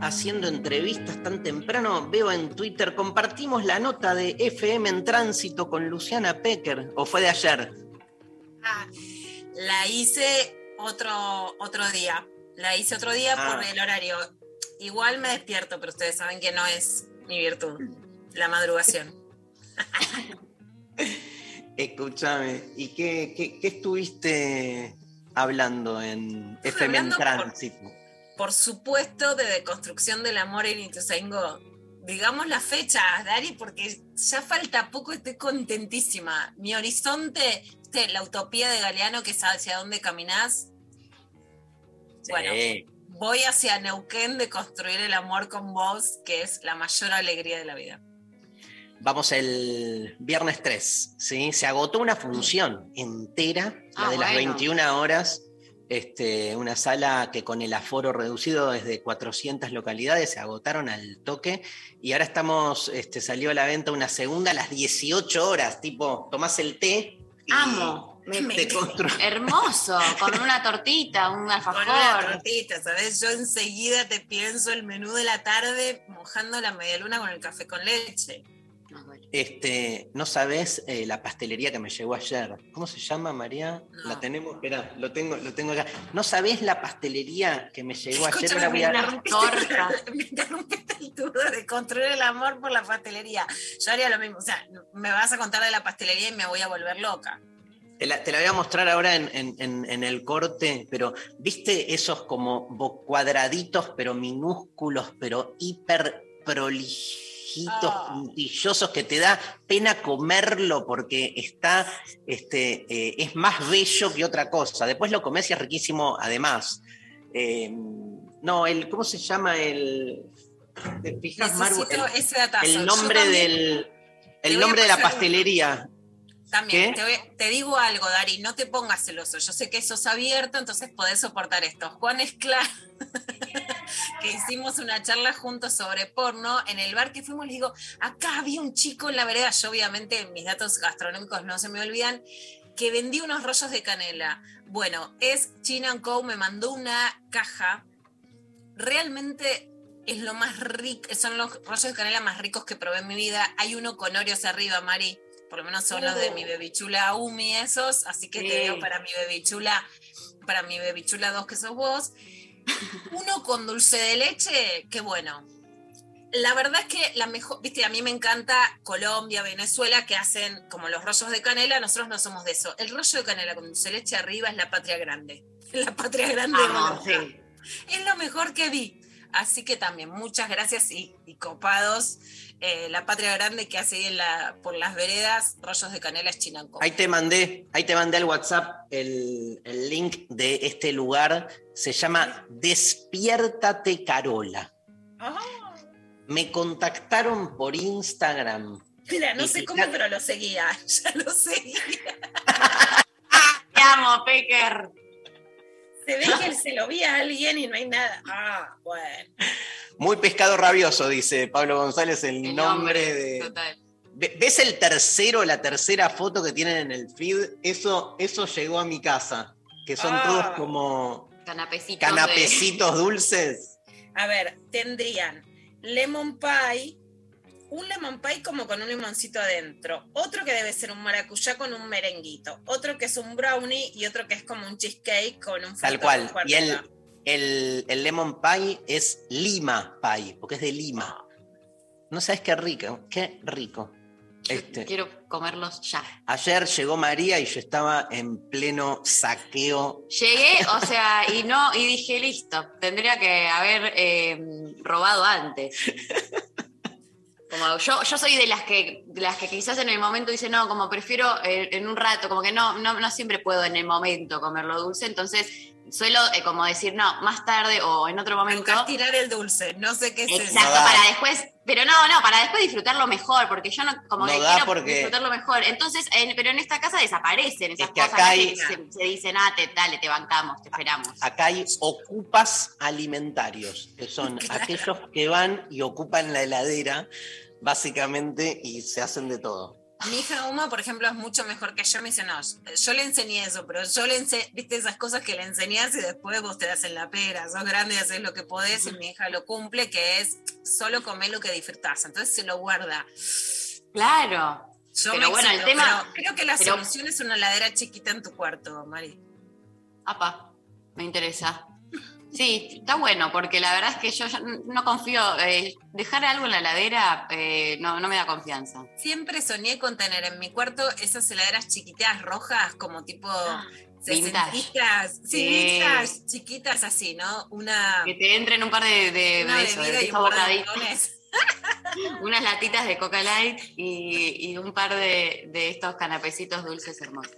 haciendo entrevistas tan temprano. Veo en Twitter, compartimos la nota de FM en tránsito con Luciana Pecker, o fue de ayer. Ah, la hice otro, otro día. La hice otro día Ah. por el horario. Igual me despierto, pero ustedes saben que no es mi virtud, la madrugación. Escúchame, ¿y qué, qué- qué estuviste hablando en FM en por- tránsito? Por supuesto, de deconstrucción del amor en Ituzaingó. Digamos la fecha, Dari, porque ya falta poco, estoy contentísima. Mi horizonte, la utopía de Galeano, que es hacia dónde caminás. Bueno, voy hacia Neuquén de construir el amor con vos, que es la mayor alegría de la vida. Vamos el viernes 3, ¿sí? Se agotó una función entera, la Ah, de las bueno. 21 horas, este, una sala que con el aforo reducido desde 400 localidades se agotaron al toque y ahora estamos, este, salió a la venta una segunda a las 18 horas, tipo, tomás el té y Amo. Me- constru- Hermoso, con una tortita, un Con una alfajor. tortita, ¿sabes? Yo enseguida te pienso el menú de la tarde mojando la medialuna con el café con leche. No, bueno. Este, no sabés eh, la pastelería que me llegó ayer. ¿Cómo se llama, María? La tenemos, espera, lo tengo, lo tengo acá. ¿No sabés la pastelería que me llegó ayer? Escúchame, Ahora voy a- me interrumpiste, Torta. me interrumpiste el de construir el amor por la pastelería. Yo haría lo mismo. O sea, me vas a contar de la pastelería y me voy a volver loca. Te la, te la voy a mostrar ahora en, en- en- en el corte, pero ¿viste esos como cuadraditos, pero minúsculos, pero hiper prolijitos, Ah. puntillosos, que te da pena comerlo porque está, este, eh, es más bello que otra cosa? Después lo comes y es riquísimo además. Eh, no, el, ¿cómo se llama el... ¿Te fijas, Maru? Necesito El- nombre del... El nombre de la pastelería. También, te, voy- te digo algo, Dari, no te pongas celoso. Yo sé que sos abierto, entonces podés soportar esto. Juan Esclar, que hicimos una charla juntos sobre porno, en el bar que fuimos, le digo, acá había un chico en la vereda, yo obviamente mis datos gastronómicos no se me olvidan, que vendía unos rollos de canela. Bueno, es China Co, me mandó una caja, realmente es lo más rico, son los rollos de canela más ricos que probé en mi vida. Hay uno con Oreos arriba, Mari. Por lo menos son los de mi bebichula Umi esos, así que te Sí. veo para mi bebichula, para mi bebichula 2 que sos vos. Uno con dulce de leche, qué bueno. La verdad es que la mejor, viste, a mí me encanta Colombia, Venezuela, que hacen como los rollos de canela, nosotros no somos de eso. El rollo de canela con dulce de leche arriba es la patria grande. La patria grande sí. Es lo mejor que vi. Así que también muchas gracias y, y copados. Eh, la patria grande que hace ahí en la, por las veredas, rollos de canela es chinanco. Ahí te mandé, ahí te mandé al WhatsApp el, el link de este lugar. Se llama Despiértate Carola. Ah, Me contactaron por Instagram. mira, no Y sé cómo, pero lo seguía. Ya lo seguía. Te amo, Pecker. Se ve que él se lo vi a alguien y no hay nada. Ah, bueno. Muy pescado rabioso, dice Pablo González, el, El nombre de. Total. Ve- ¿Ves el tercero, la tercera foto que tienen en el feed? Eso, eso llegó a mi casa. Que son Ah. todos como Canapecitos. canapecitos dulces. A ver, tendrían lemon pie, un lemon pie como con un limoncito adentro, otro que debe ser un maracuyá con un merenguito, otro que es un brownie y otro que es como un cheesecake con un Tal cual. Y el, el lemon pie es Lima pie, porque es de Lima. No sabes qué rico, qué rico. Este, Quiero comerlos ya. ayer llegó María y yo estaba en pleno saqueo. Llegué, o sea, y no, y dije, listo, tendría que haber eh, robado antes. Como yo, yo soy de las que, las que quizás en el momento dice, no, como prefiero eh, en un rato, como que no, no, no siempre puedo en el momento comer lo dulce, entonces suelo eh, como decir, no, más tarde o en otro momento. Tirar el dulce, no sé qué es eso. Exacto, No da. para después, pero no, no, para después disfrutarlo mejor, porque yo no, como No que da quiero porque- disfrutarlo mejor. Entonces, en- pero en esta casa desaparecen esas Es que cosas, acá no hay- que se, se dicen, ah, te, dale, te bancamos, te esperamos. Acá hay ocupas alimentarios, que son aquellos que van y ocupan la heladera, básicamente, y se hacen de todo. Mi hija Uma, por ejemplo, es mucho mejor que yo. Me dice, no, yo le enseñé eso, pero yo le enseñé, viste esas cosas que le enseñás y después vos te das en la pera. Sos grande y haces lo que podés y mi hija lo cumple, que es solo comer lo que disfrutás. Entonces se lo guarda. Claro. Yo Pero me bueno, el tema- pero creo que la pero- solución es una ladera chiquita en tu cuarto, Mari. Apa, me interesa. Sí, está bueno, porque la verdad es que yo no confío. eh, dejar algo en la heladera eh, no, no me da confianza. Siempre soñé con tener en mi cuarto esas heladeras chiquitas rojas, como tipo sesentitas, sí, chiquitas así, ¿no? Una, Que te entren un par de, de, una de eso, de bebida y esos un par de bocaditos, botones. unas latitas de Coca Light y, y un par de, de estos canapecitos dulces hermosos.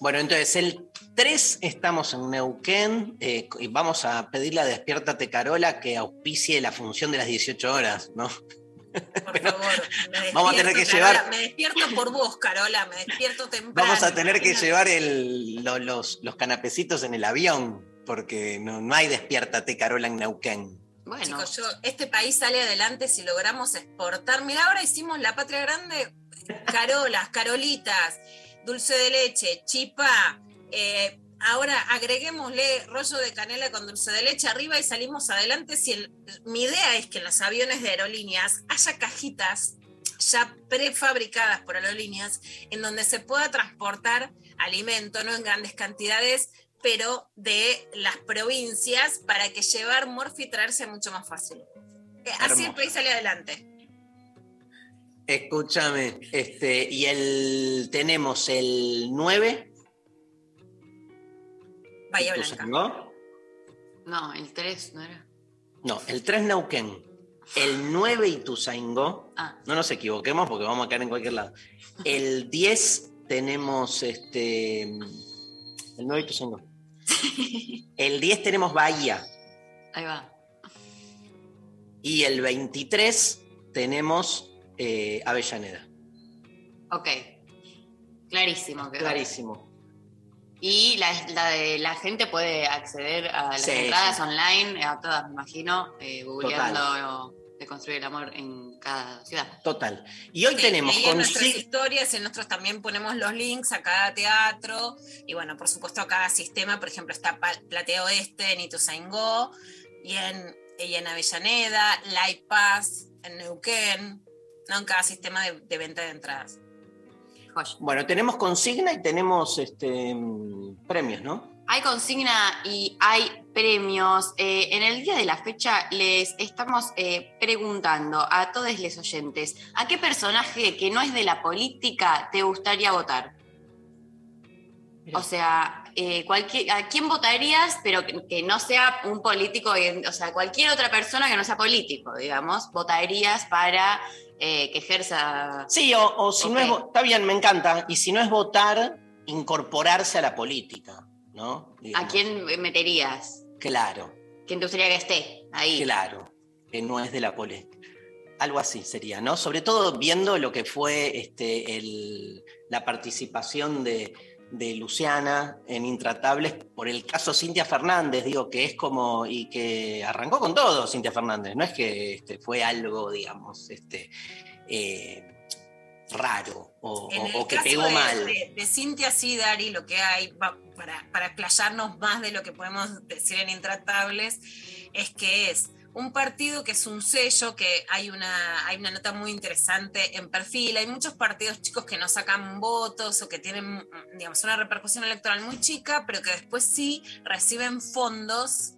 Bueno, entonces el 3 estamos en Neuquén eh, y vamos a pedirle a Despiértate Carola que auspicie la función de las 18 horas, ¿no? Por favor, me Vamos a tener despierto, que llevar- me despierto por vos, Carola, me despierto temprano. Vamos a tener que llevar el- lo- los, los canapecitos en el avión, porque no, no hay Despiértate Carola en Neuquén. Bueno, Chicos, yo, este país sale adelante si logramos exportar. Mira, ahora hicimos la patria grande, carolas, carolitas, dulce de leche, chipa. Eh, ahora agreguémosle rollo de canela con dulce de leche arriba y salimos adelante. Si el- mi idea es que en los aviones de aerolíneas haya cajitas ya prefabricadas por aerolíneas en donde se pueda transportar alimento, no en grandes cantidades, pero de las provincias para que llevar morfi y traerse mucho más fácil. Eh, Así el país sale adelante. Escúchame, este, y el tenemos el 9. Bahía. Blanca. no, el 3 no era. No, el 3 Neuquén. El 9 Ituzaingó. Ah, No nos equivoquemos porque vamos a caer en cualquier lado. El 10 tenemos este. El 9 Ituzaingó. El 10 tenemos Bahía. ahí va. Y el 23 tenemos eh, Avellaneda. Ok. Clarísimo. quedó. Clarísimo. Y la, la, la gente puede acceder a las Sí, entradas sí. online, a todas, me imagino, eh, googleando de construir el amor en cada ciudad. Total. Y hoy Sí, tenemos y en nuestras historias, en nosotros también ponemos los links a cada teatro y bueno, por supuesto a cada sistema, por ejemplo está Platea Oeste en Ituzaingó y en, y en Avellaneda, Light Pass en Neuquén, ¿no? en cada sistema de, de venta de entradas. Joya. Bueno, tenemos consigna y tenemos este, premios, ¿no? Hay consigna y hay premios. Eh, en el día de la fecha les estamos eh, preguntando a todos los oyentes, ¿a qué personaje que no es de la política te gustaría votar? O sea, eh, cualquier, ¿a quién votarías, pero que, que no sea un político, eh, o sea, cualquier otra persona que no sea político, digamos, votarías para eh, que ejerza... Sí, o, o si no es. Está bien, me encanta. Y si no es votar, incorporarse a la política, ¿no? ¿A quién meterías? Claro, ¿Quién te gustaría que esté ahí? claro. Que no es de la política. Algo así sería, ¿no? Sobre todo viendo lo que fue este, el- la participación de, de Luciana en Intratables por el caso Cintia Fernández, digo, que es como, y que arrancó con todo Cintia Fernández, no es que este, fue algo, digamos, este, eh, raro o, que pegó de, mal. De, de Cintia Sidari, lo que hay, para, para explayarnos más de lo que podemos decir en Intratables, es que es un partido que es un sello, que hay una, hay una nota muy interesante en perfil. Hay muchos partidos chicos que no sacan votos o que tienen, digamos, una repercusión electoral muy chica, pero que después sí reciben fondos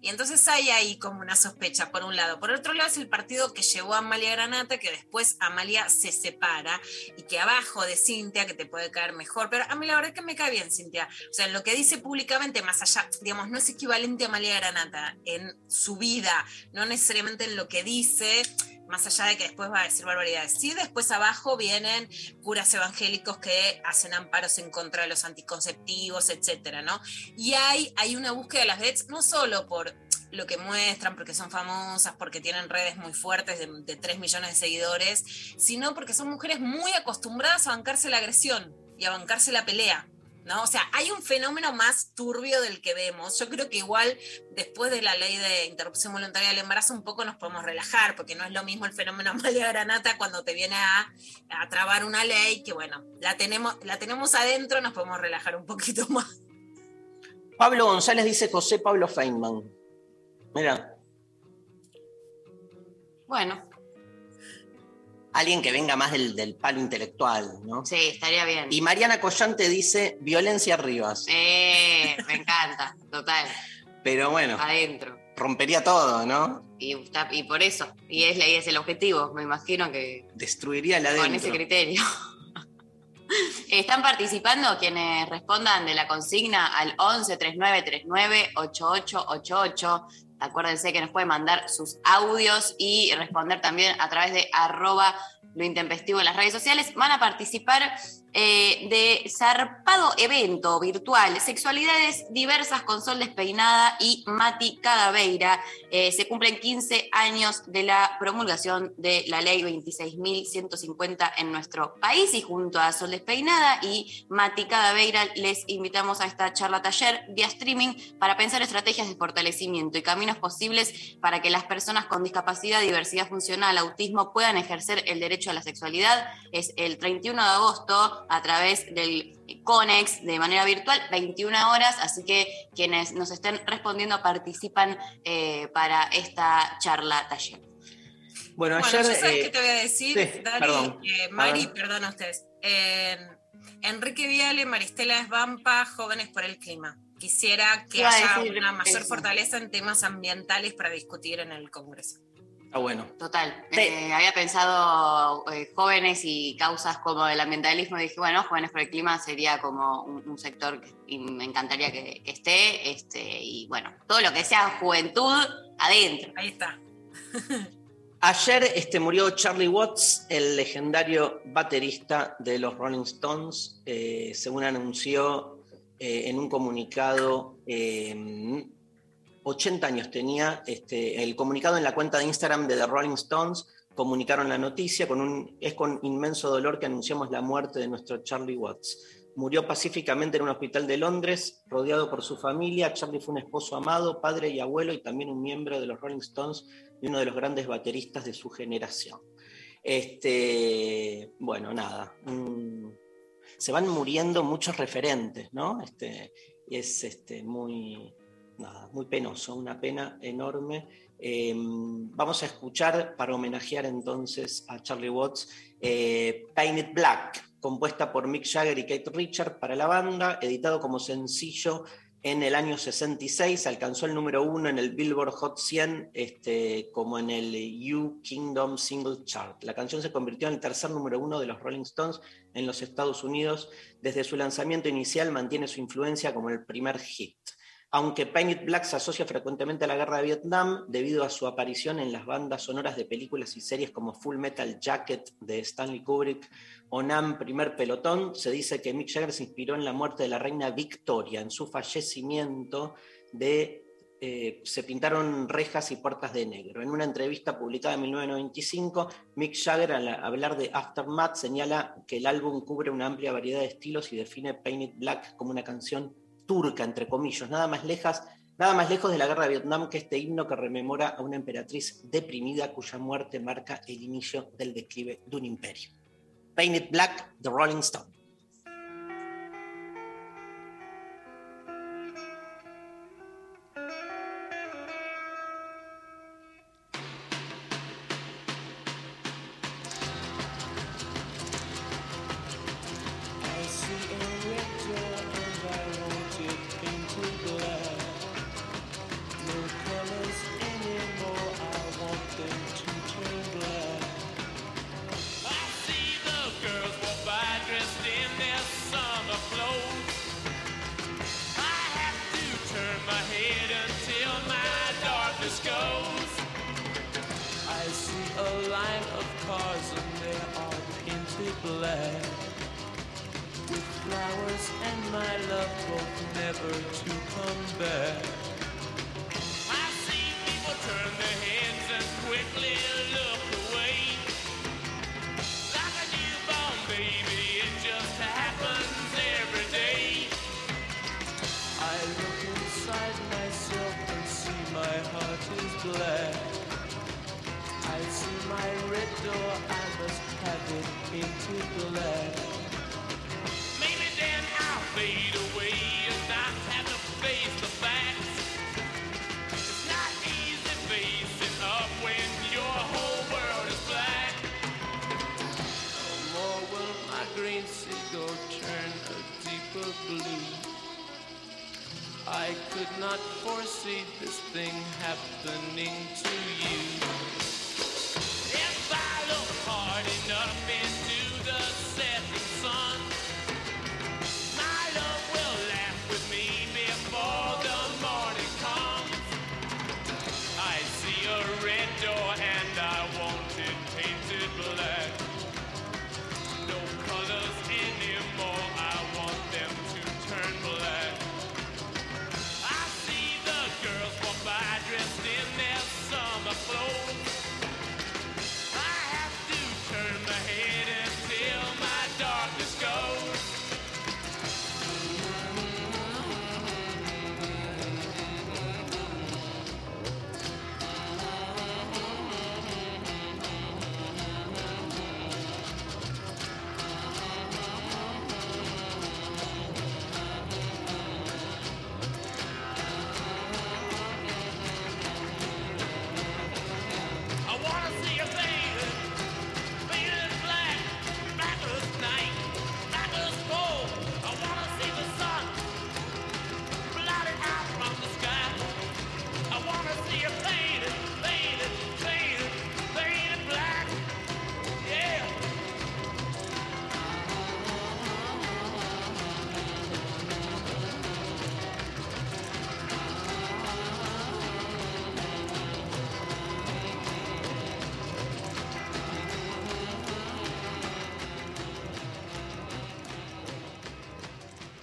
Y entonces hay ahí como una sospecha, por un lado. Por otro lado, es el partido que llevó a Amalia Granata, que después Amalia se separa y que abajo de Cintia, que te puede caer mejor. Pero a mí la verdad es que me cae bien, Cintia. O sea, lo que dice públicamente, más allá, digamos, no es equivalente a Amalia Granata en su vida, no necesariamente en lo que dice más allá de que después va a decir barbaridades. Sí, después abajo vienen curas evangélicos que hacen amparos en contra de los anticonceptivos, etcétera, ¿no? Y hay, hay una búsqueda de las vedettes no solo por lo que muestran, porque son famosas, porque tienen redes muy fuertes de, de 3 millones de seguidores, sino porque son mujeres muy acostumbradas a bancarse la agresión y a bancarse la pelea. ¿No? O sea, hay un fenómeno más turbio del que vemos. Yo creo que igual después de la ley de interrupción voluntaria del embarazo un poco nos podemos relajar, porque no es lo mismo el fenómeno Amalia Granata cuando te viene a, a trabar una ley, que bueno, la tenemos, la tenemos adentro, nos podemos relajar un poquito más. Pablo González dice José Pablo Feynman. Mira, Bueno, alguien que venga más del, del palo intelectual, ¿no? sí, estaría bien. Y Mariana Collante dice violencia Rivas. Eh, me encanta, total. Pero bueno, Adentro. rompería todo, ¿no? Y, y por eso, y es, y es el objetivo, me imagino que Destruiría la con ese adentro. criterio. Están participando quienes respondan de la consigna al 11 39 39 8888. Acuérdense que nos pueden mandar sus audios y responder también a través de arroba lo intempestivo en las redes sociales. Van a participar eh, de zarpado evento virtual, sexualidades diversas con Sol Despeinada y Mati Cadaveira. Eh, se cumplen 15 años de la promulgación de la ley 26.150 en nuestro país y junto a Sol Despeinada y Mati Cadaveira les invitamos a esta charla taller vía streaming para pensar estrategias de fortalecimiento y caminos posibles para que las personas con discapacidad, diversidad funcional, autismo puedan ejercer el derecho a la sexualidad. Es el 31 de agosto a través del CONEX de manera virtual, 21 horas, así que quienes nos estén respondiendo participan eh, para esta charla taller. Bueno, Bueno, ayer. yo sabes eh, qué te voy a decir, sí, Dari, perdón. eh, Mari, perdón a ustedes. Eh, Enrique Viale, Maristela Esbampa, Jóvenes por el Clima. Quisiera que haya una mayor eso. fortaleza en temas ambientales para discutir en el Congreso. Ah, bueno. Total. Sí. Eh, había pensado eh, jóvenes y causas como el ambientalismo y dije, bueno, jóvenes por el clima sería como un, un sector que y me encantaría que, que esté. Este, y bueno, todo lo que sea juventud, adentro. Ahí está. Ayer este, murió Charlie Watts, el legendario baterista de los Rolling Stones, eh, según anunció eh, en un comunicado, eh, 80 años tenía, este, el comunicado en la cuenta de Instagram de The Rolling Stones, comunicaron la noticia, con un, es con inmenso dolor que anunciamos la muerte de nuestro Charlie Watts. Murió pacíficamente en un hospital de Londres, rodeado por su familia. Charlie fue un esposo amado, padre y abuelo, y también un miembro de los Rolling Stones y uno de los grandes bateristas de su generación. Este, bueno, nada. se van muriendo muchos referentes, ¿no? Este, es este, muy, nada, muy penoso, una pena enorme. Eh, vamos a escuchar, para homenajear entonces a Charlie Watts, eh, Painted Black, compuesta por Mick Jagger y Kate Richard para la banda, editado como sencillo en el año 66, alcanzó el número uno en el Billboard Hot 100, este, como en el U Kingdom Single Chart. La canción se convirtió en el tercer número uno de los Rolling Stones en los Estados Unidos. Desde su lanzamiento inicial mantiene su influencia como el primer hit. Aunque Painted Black se asocia frecuentemente a la guerra de Vietnam debido a su aparición en las bandas sonoras de películas y series como Full Metal Jacket de Stanley Kubrick o Nam Primer Pelotón, se dice que Mick Jagger se inspiró en la muerte de la reina Victoria, en su fallecimiento de eh, se pintaron rejas y puertas de negro. En una entrevista publicada en 1995, Mick Jagger, al hablar de Aftermath, señala que el álbum cubre una amplia variedad de estilos y define Painted Black como una canción turca, entre comillas, nada más lejas. Nada más lejos de la guerra de Vietnam que este himno que rememora a una emperatriz deprimida cuya muerte marca el inicio del declive de un imperio. Painted Black, The Rolling Stone.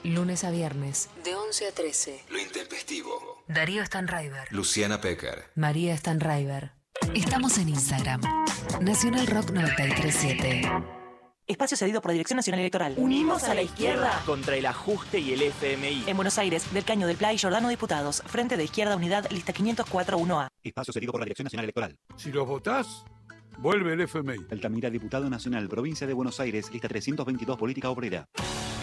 Lunes a viernes, de 11 a 13. Lo intempestivo. Darío Stanraiver, Luciana Pecker. María Stanraiver. Estamos en Instagram. Nacional Rock 937. Espacio cedido por la Dirección Nacional Electoral. Unimos a la izquierda. Contra el ajuste y el FMI. En Buenos Aires, del Caño del Pla y Jordano Diputados. Frente de Izquierda Unidad, lista 504-1A. Espacio cedido por la Dirección Nacional Electoral. Si los votás, vuelve el FMI. Altamira, diputado nacional, provincia de Buenos Aires, lista 322, política obrera.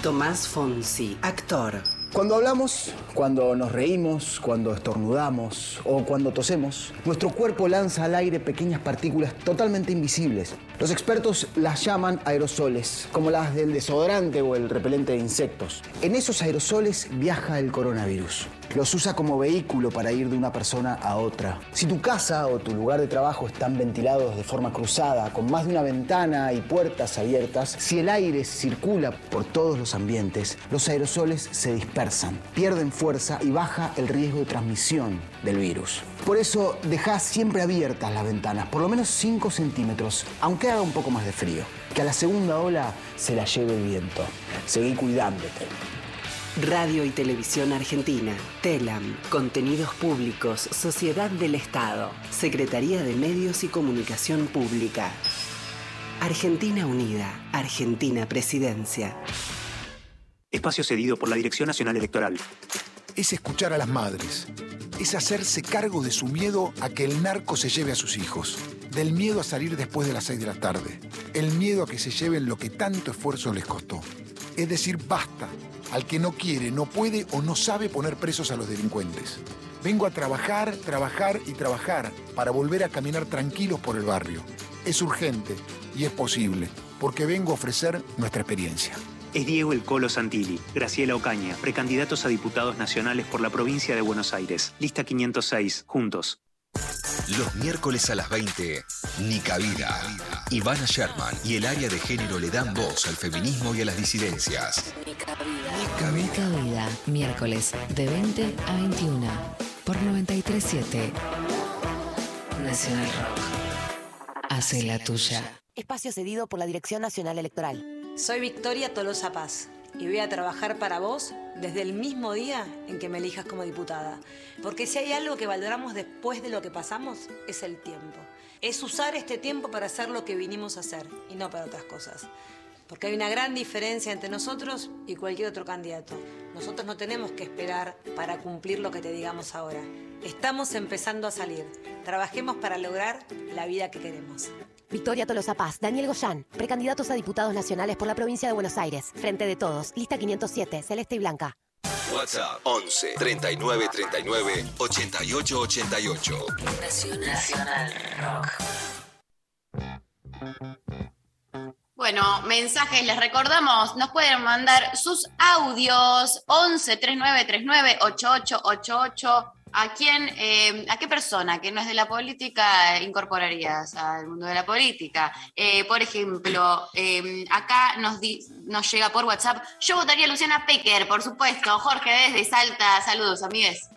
Tomás Fonsi, actor. Cuando hablamos, cuando nos reímos, cuando estornudamos o cuando tosemos, nuestro cuerpo lanza al aire pequeñas partículas totalmente invisibles. Los expertos las llaman aerosoles, como las del desodorante o el repelente de insectos. En esos aerosoles viaja el coronavirus. Los usa como vehículo para ir de una persona a otra. Si tu casa o tu lugar de trabajo están ventilados de forma cruzada, con más de una ventana y puertas abiertas, si el aire circula por todos los ambientes, los aerosoles se dispersan, pierden fuerza y baja el riesgo de transmisión del virus. Por eso, deja siempre abiertas las ventanas, por lo menos 5 centímetros, aunque haga un poco más de frío. Que a la segunda ola se la lleve el viento. Seguí cuidándote. Radio y Televisión Argentina, TELAM, Contenidos Públicos, Sociedad del Estado, Secretaría de Medios y Comunicación Pública. Argentina Unida, Argentina Presidencia. Espacio cedido por la Dirección Nacional Electoral. Es escuchar a las madres. Es hacerse cargo de su miedo a que el narco se lleve a sus hijos. Del miedo a salir después de las 6 de la tarde. El miedo a que se lleven lo que tanto esfuerzo les costó. Es decir, basta al que no quiere, no puede o no sabe poner presos a los delincuentes. Vengo a trabajar, trabajar y trabajar para volver a caminar tranquilos por el barrio. Es urgente y es posible, porque vengo a ofrecer nuestra experiencia. Es Diego El Colo Santilli, Graciela Ocaña, precandidatos a diputados nacionales por la provincia de Buenos Aires. Lista 506, juntos. Los miércoles a las 20, Nica Vida. Ivana Sherman y el área de género le dan voz al feminismo y a las disidencias. Nica Vida. Miércoles de 20 a 21. Por 937. Nacional Rock. Hace la tuya. Espacio cedido por la Dirección Nacional Electoral. Soy Victoria Tolosa Paz y voy a trabajar para vos desde el mismo día en que me elijas como diputada. Porque si hay algo que valoramos después de lo que pasamos, es el tiempo. Es usar este tiempo para hacer lo que vinimos a hacer y no para otras cosas. Porque hay una gran diferencia entre nosotros y cualquier otro candidato. Nosotros no tenemos que esperar para cumplir lo que te digamos ahora. Estamos empezando a salir. Trabajemos para lograr la vida que queremos. Victoria Tolosa Paz, Daniel Goyán, precandidatos a diputados nacionales por la provincia de Buenos Aires. Frente de todos, lista 507, celeste y blanca. WhatsApp 11 39 39 88 88. Nacional Rock. Bueno, mensajes, les recordamos, nos pueden mandar sus audios 11 39 39 8888. ¿A quién, eh, a qué persona que no es de la política incorporarías al mundo de la política? Eh, por ejemplo, eh, acá nos, di- nos llega por WhatsApp, yo votaría a Luciana Pecker, por supuesto. Jorge desde Salta, saludos, amigues.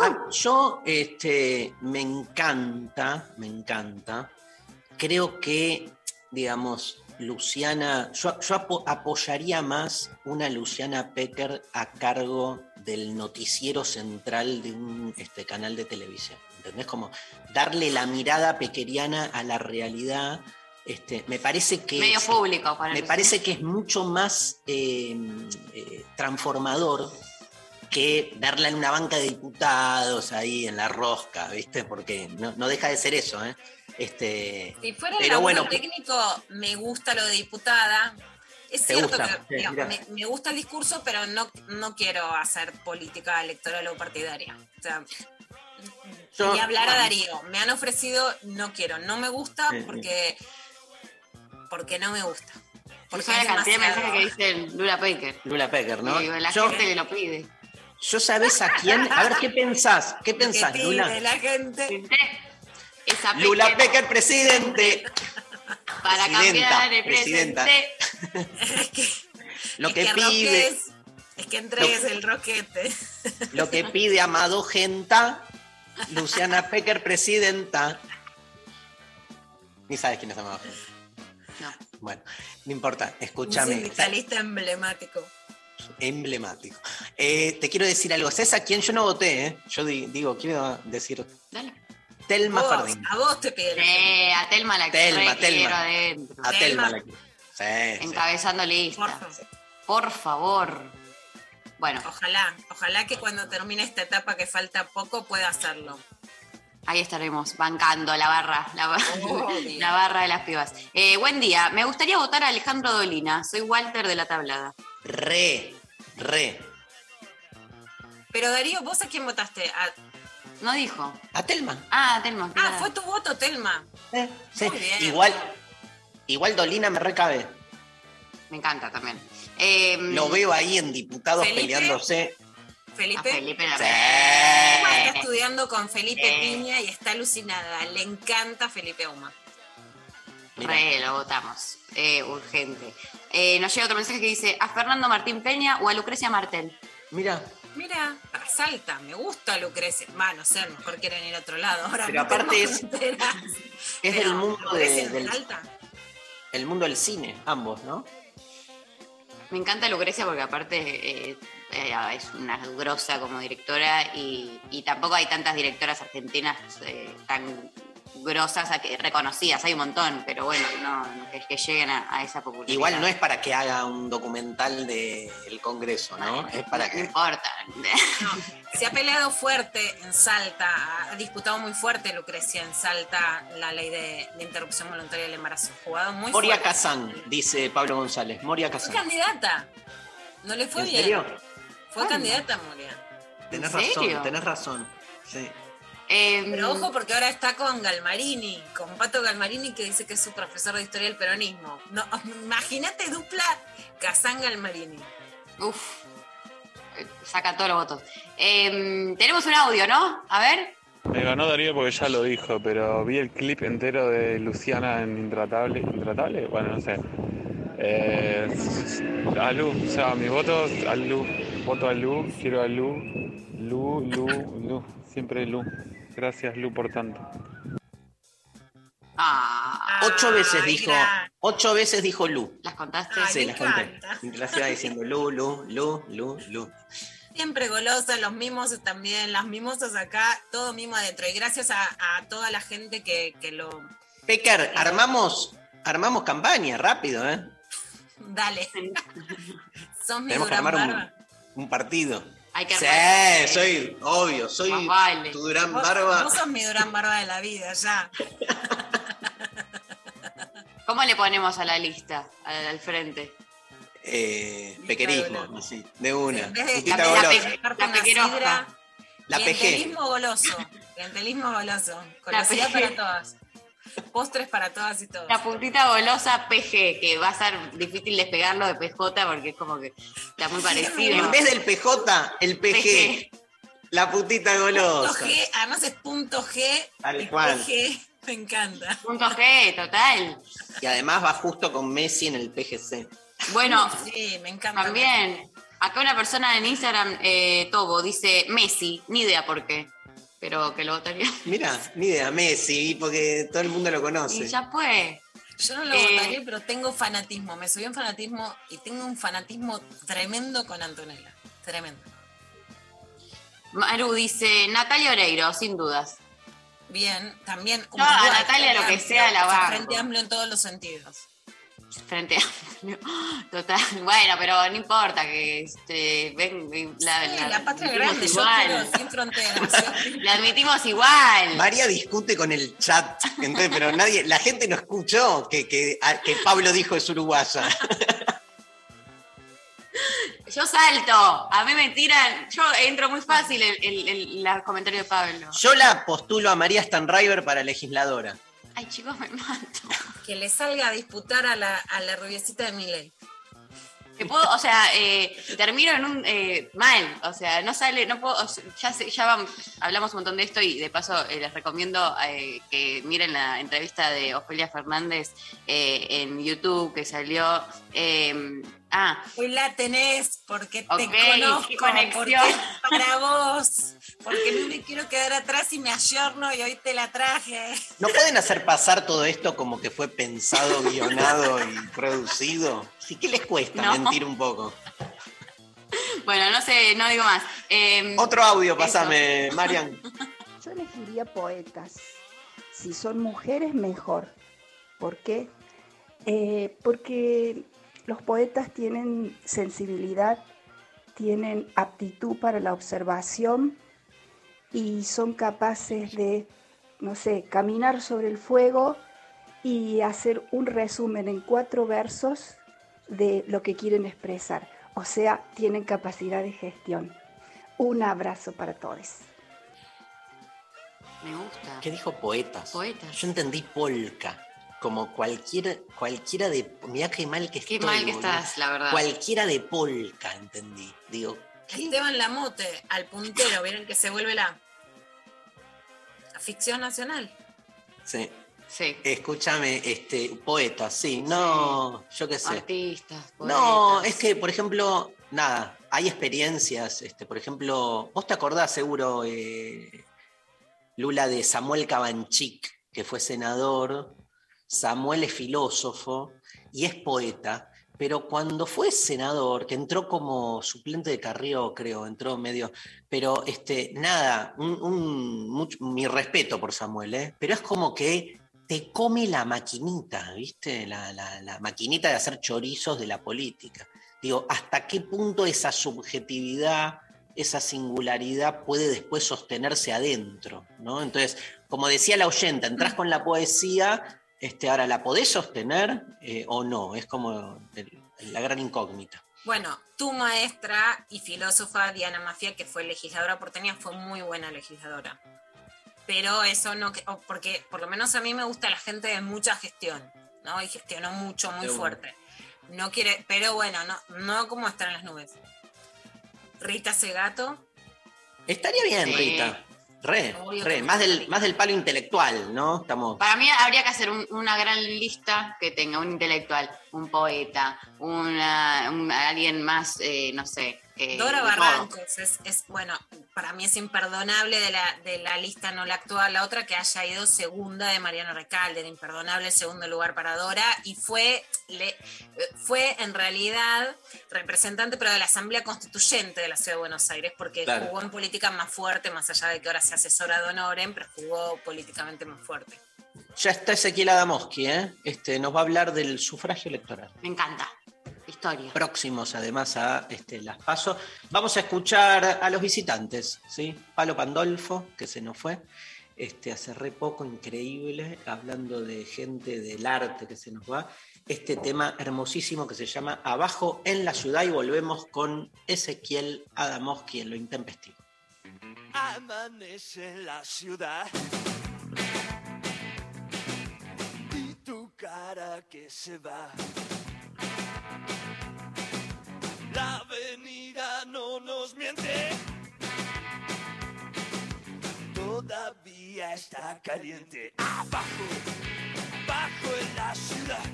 Ah, yo este, me encanta, me encanta. Creo que, digamos, Luciana, yo, yo apo- apoyaría más una Luciana Pecker a cargo del noticiero central de un este, canal de televisión. ¿Entendés? Como darle la mirada pequeriana a la realidad. Este, me parece que. Medio público, para Me parece que es mucho más eh, eh, transformador que verla en una banca de diputados ahí en la rosca, ¿viste? Porque no, no deja de ser eso, ¿eh? Este, Si fuera el pero laburo bueno, técnico, me gusta lo de diputada. Es ¿Te cierto gusta? que Sí, digamos, mirá. me, me gusta el discurso, pero no, no quiero hacer política electoral o partidaria. O sea, Yo- ni hablar a. Darío. Me han ofrecido, no quiero. No me gusta Sí, sí. porque, porque no me gusta. Porque Porque la es cantidad de demasiado- mensajes que dicen Lula Pecker. Lula Pecker, ¿no? Y la Yo- gente le lo pide. Yo sabes a quién, a ver qué pensás, qué que pensás, pide Lula. la gente. Esa Lula Pecker Pecker, presidente. Para presidenta, cambiar el presidenta. Es Lo es que que pide, es que entregues el roquete. lo que pide Amado Genta, Luciana Pecker, presidenta. Ni sabes quién es Amado Genta. No. Bueno, no importa, Un escúchame. sindicalista emblemático. emblemático. Eh, te quiero decir algo. ¿Sabes a quién yo no voté? eh? Yo di- digo, quiero decir. Dale. Telma Vos, a vos te pide la Eh, a Telma la Telma, quiero Telma. adentro. A Telma. Telma la quiero. Sí, sí. Encabezando lista. Por favor. Bueno, Ojalá, ojalá que cuando termine esta etapa que falta poco pueda hacerlo. ahí estaremos bancando la barra, la barra de las pibas. Eh, buen día. Me gustaría votar a Alejandro Dolina. Soy Walter de la tablada. Re, re. Pero Darío, ¿vos a quién votaste? A- No dijo. A Telma. Ah, Telma. Ah, claro. fue tu voto, Telma. Eh, sí. Muy bien. Igual, igual Dolina me recabe. Me encanta también. Eh, Lo veo ahí en diputados Felipe. peleándose. Felipe. a Felipe Sí. Está estudiando con Felipe Eh. Piña y está alucinada. Le encanta Felipe Uma. Mirá. Re, lo votamos. Eh, urgente. Eh, nos llega otro mensaje que dice a Fernando Martín Peña o a Lucrecia Martel. Mira, Mira, para Salta, me gusta Lucrecia. Va, no sé, mejor quieren ir a otro lado. Ahora Pero aparte es- es mundo de- en del Salta. el mundo del cine, ambos, ¿no? Me encanta Lucrecia porque aparte eh, eh, es una grosa como directora y, y tampoco hay tantas directoras argentinas eh, tan grosas, a que- reconocidas, hay un montón, pero bueno, no, no, que, que lleguen a, a esa popularidad. Igual no es para que haga un documental del Congreso, ¿no? Es para No que. importa. No, se ha peleado fuerte en Salta, ha disputado muy fuerte Lucrecia en Salta la ley de, de interrupción voluntaria del embarazo. Jugado muy Moria fuerte. Kazán, dice Pablo González. Moria Fue Kazán. candidata. No le fue ¿En bien. serio? Fue candidata, Moria. Tenés ¿En serio? razón, tenés razón. Sí. Eh, Pero ojo porque ahora está con Galmarini, con Pato Galmarini que dice que es su profesor de historia del peronismo. No, imagínate dupla Kazán Galmarini. Uf, eh, saca todos los votos. Eh, tenemos un audio, ¿no? A ver. Me ganó Darío porque ya lo dijo, pero vi el clip entero de Luciana en Intratable. ¿Intratable? Bueno, no sé. Eh, a Lu, o sea, mi voto a Lu. Voto a Lu, quiero a Lu. Lu, Lu, Lu. Siempre Lu. Gracias, Lu, por tanto. Ah, Ocho veces Ay, dijo, ocho veces dijo Lu. ¿Las contaste? Ay, Sí, me las conté. Mientras iba diciendo Lu, Lu, Lu, Lu, Lu. Siempre golosa, los mimos también, las mimosas acá, todo mimo adentro. Y gracias a, a toda la gente que, que lo. Pecker, armamos, armamos campaña rápido, ¿eh? Dale. Sos mi Tenemos que armar un, un partido. Hay que Sí, soy, obvio, soy vale. tu Durán Vos, Barba. vos sos mi Durán Barba de la vida, ya. ¿Cómo le ponemos a la lista al, al frente? Eh, pequerismo, así, de una. En vez de Putita la, La. Clientelismo goloso. Clientelismo goloso. PG. para todas. Postres para todas y todos. La puntita golosa PG, que va a ser difícil despegarlo de PJ porque es como que está muy parecido. En vez del PJ, el PG. La putita Punto golosa. G, además es punto G. Tal y cual. PG, me encanta. Punto G, total. Y además va justo con Messi en el PGC. Bueno, Sí, me encanta. también, acá una persona en Instagram, eh, Tobo, dice Messi, ni idea por qué, pero que lo votaría. Mira, ni idea, Messi, porque todo el mundo lo Y conoce. ya fue. Yo no lo Eh, votaría, pero tengo fanatismo. Me subí en fanatismo y tengo un fanatismo tremendo con Antonella. Tremendo. Maru dice Natalia Oreiro, sin dudas. Bien, también. No, a Natalia lo que sea la banco. Frente amplio en todos los sentidos. Frente a. Total. Bueno, pero no importa que este, ven, la, Sí, la- la patria grande, yo igual. quiero sin fronteras. La admitimos igual. María discute con el chat, entonces, pero nadie, la gente no escuchó que, que, a- que Pablo dijo es uruguaya. Yo salto. A mí me tiran. Yo entro muy fácil en los comentarios de Pablo. Yo la postulo a María Stanriver para legisladora. Ay, chicos, me mato. Que le salga a disputar a la, a la rubiecita de Miley. Que puedo, o sea, eh, termino en un eh, mal, o sea, no sale, no puedo, o sea, ya, sé- ya vamos, hablamos un montón de esto y de paso eh, les recomiendo eh, que miren la entrevista de Ofelia Fernández eh, en YouTube que salió. eh, ah, Hoy la tenés porque te conozco, porque es para vos, porque no me quiero quedar atrás y me ayorno y hoy te la traje. ¿No pueden hacer pasar todo esto como que fue pensado, guionado y producido? Sí, ¿qué les cuesta No. mentir un poco? bueno, no sé, no digo más. Eh, Otro audio, pásame, Marian. Yo elegiría poetas. Si son mujeres, mejor. ¿Por qué? Eh, porque los poetas tienen sensibilidad, tienen aptitud para la observación y son capaces de, no sé, caminar sobre el fuego y hacer un resumen en cuatro versos de lo que quieren expresar. O sea, tienen capacidad de gestión. Un abrazo para todos. me gusta. ¿Qué dijo poetas? Poetas. Yo entendí polka. Como cualquier, cualquiera de. Mirá qué mal que estoy. Qué mal que boludo. estás, la verdad. Cualquiera de polka, entendí. Digo, Esteban Lamote, al puntero, ¿vieron que se vuelve la ficción nacional? sí. Sí. Escúchame, este, poetas, sí, no, yo qué sé. Artistas, No, poetas. es que, por ejemplo, nada, hay experiencias, este, por ejemplo, vos te acordás seguro, eh, Lula, de Samuel Cabanchik, que fue senador, Samuel es filósofo y es poeta, pero cuando fue senador, que entró como suplente de Carrió, creo, entró medio, pero este, nada, un- un- mucho- mi respeto por Samuel, ¿eh? pero es como que te come la maquinita, ¿viste? La, maquinita de hacer chorizos de la política. Digo, ¿hasta qué punto esa subjetividad, esa singularidad puede después sostenerse adentro? ¿no? Entonces, como decía la oyenta, entras con la poesía, este, ahora, ¿la podés sostener eh, o no? Es como la gran incógnita. Bueno, tu maestra y filósofa Diana Mafia, que fue legisladora porteña, fue muy buena legisladora. Pero eso no, porque por lo menos a mí me gusta la gente de mucha gestión, ¿no? Y gestionó mucho, muy Qué bueno. fuerte. No quiere, pero bueno, no, no como estar en las nubes. Rita Segato, Estaría bien, Sí. Rita. Re, re. Más del, más del palo intelectual, ¿no? Estamos. Para mí habría que hacer un- una gran lista que tenga un intelectual, un poeta, una, un- alguien más, eh, no sé. Eh, Dora. Barrancos es, es, bueno, para mí es imperdonable de la, de la lista, no la actual, la otra, que haya ido segunda de Mariano Recalde, era imperdonable el segundo lugar para Dora, y fue, le, fue en realidad representante, pero de la Asamblea Constituyente de la Ciudad de Buenos Aires, porque Claro. jugó en política más fuerte, más allá de que ahora se asesora de Honoren, pero jugó políticamente más fuerte. Ya está Ezequiel Adamoski, ¿eh? Este, nos va a hablar del sufragio electoral. Me encanta. Historia. Próximos además a este, las pasos. Vamos a escuchar a los visitantes, ¿sí? Palo Pandolfo, que se nos fue. Este, hace re poco, increíble, hablando de gente del arte que se nos va. Este tema hermosísimo que se llama Abajo en la ciudad y volvemos con Ezequiel Adamoski en lo intempestivo. Amanece en la ciudad y tu cara que se va. La avenida no nos miente. Todavía está caliente. Abajo, abajo en la ciudad.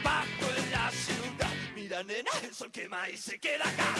Abajo en la ciudad. Mira, nena, el sol quema y se queda acá.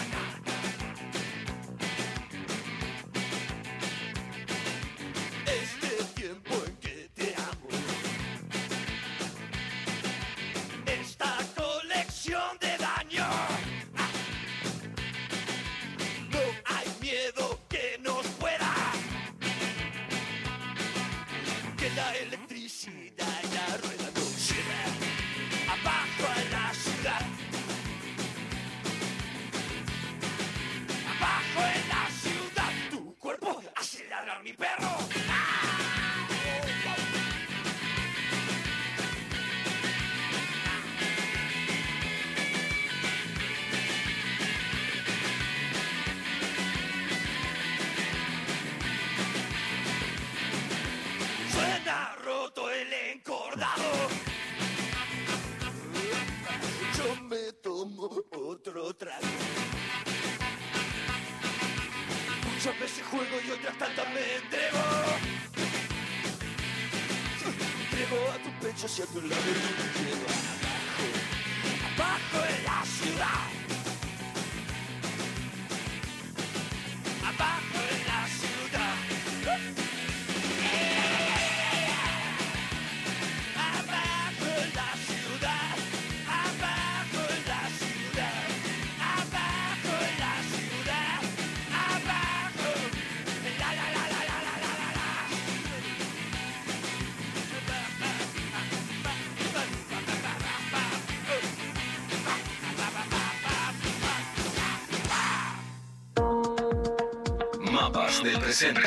Del presente.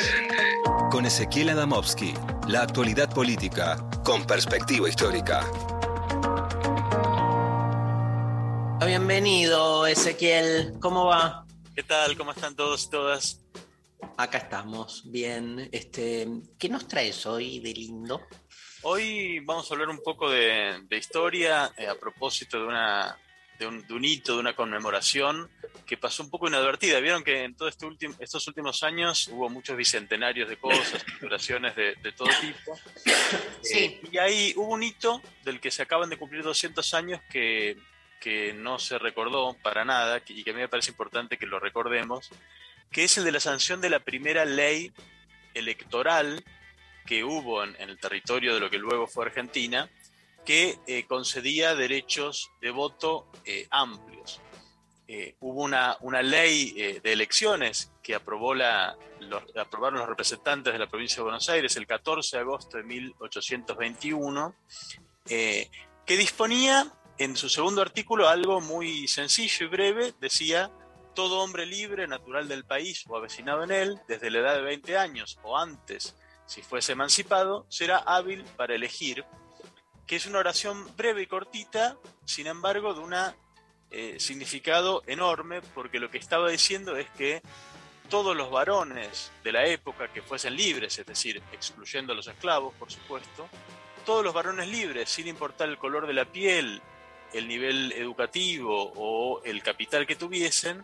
Con Ezequiel Adamovsky. La actualidad política con perspectiva histórica. Bienvenido, Ezequiel. ¿Cómo va? ¿Qué tal? ¿Cómo están todos y todas? Acá estamos, bien. Este, ¿Qué nos traes hoy de lindo? Hoy vamos a hablar un poco de, de historia eh, a propósito de, una, de, un, de un hito, de una conmemoración que pasó un poco inadvertida. Vieron que en todos este último, estos últimos años hubo muchos bicentenarios de cosas, celebraciones de, de todo tipo. Eh, y ahí hubo un hito del que se acaban de cumplir 200 años que, que no se recordó para nada y que a mí me parece importante que lo recordemos, que es el de la sanción de la primera ley electoral que hubo en, en el territorio de lo que luego fue Argentina, que eh, concedía derechos de voto eh, amplios. Eh, hubo una, una ley eh, de elecciones que aprobó la, aprobaron los representantes de la provincia de Buenos Aires el 14 de agosto de 1821, eh, que disponía en su segundo artículo algo muy sencillo y breve, decía, todo hombre libre, natural del país o avecinado en él, desde la edad de 20 años o antes, si fuese emancipado, será hábil para elegir, que es una oración breve y cortita, sin embargo, de un significado enorme, porque lo que estaba diciendo es que todos los varones de la época que fuesen libres, es decir, excluyendo a los esclavos, por supuesto, todos los varones libres, sin importar el color de la piel, el nivel educativo o el capital que tuviesen,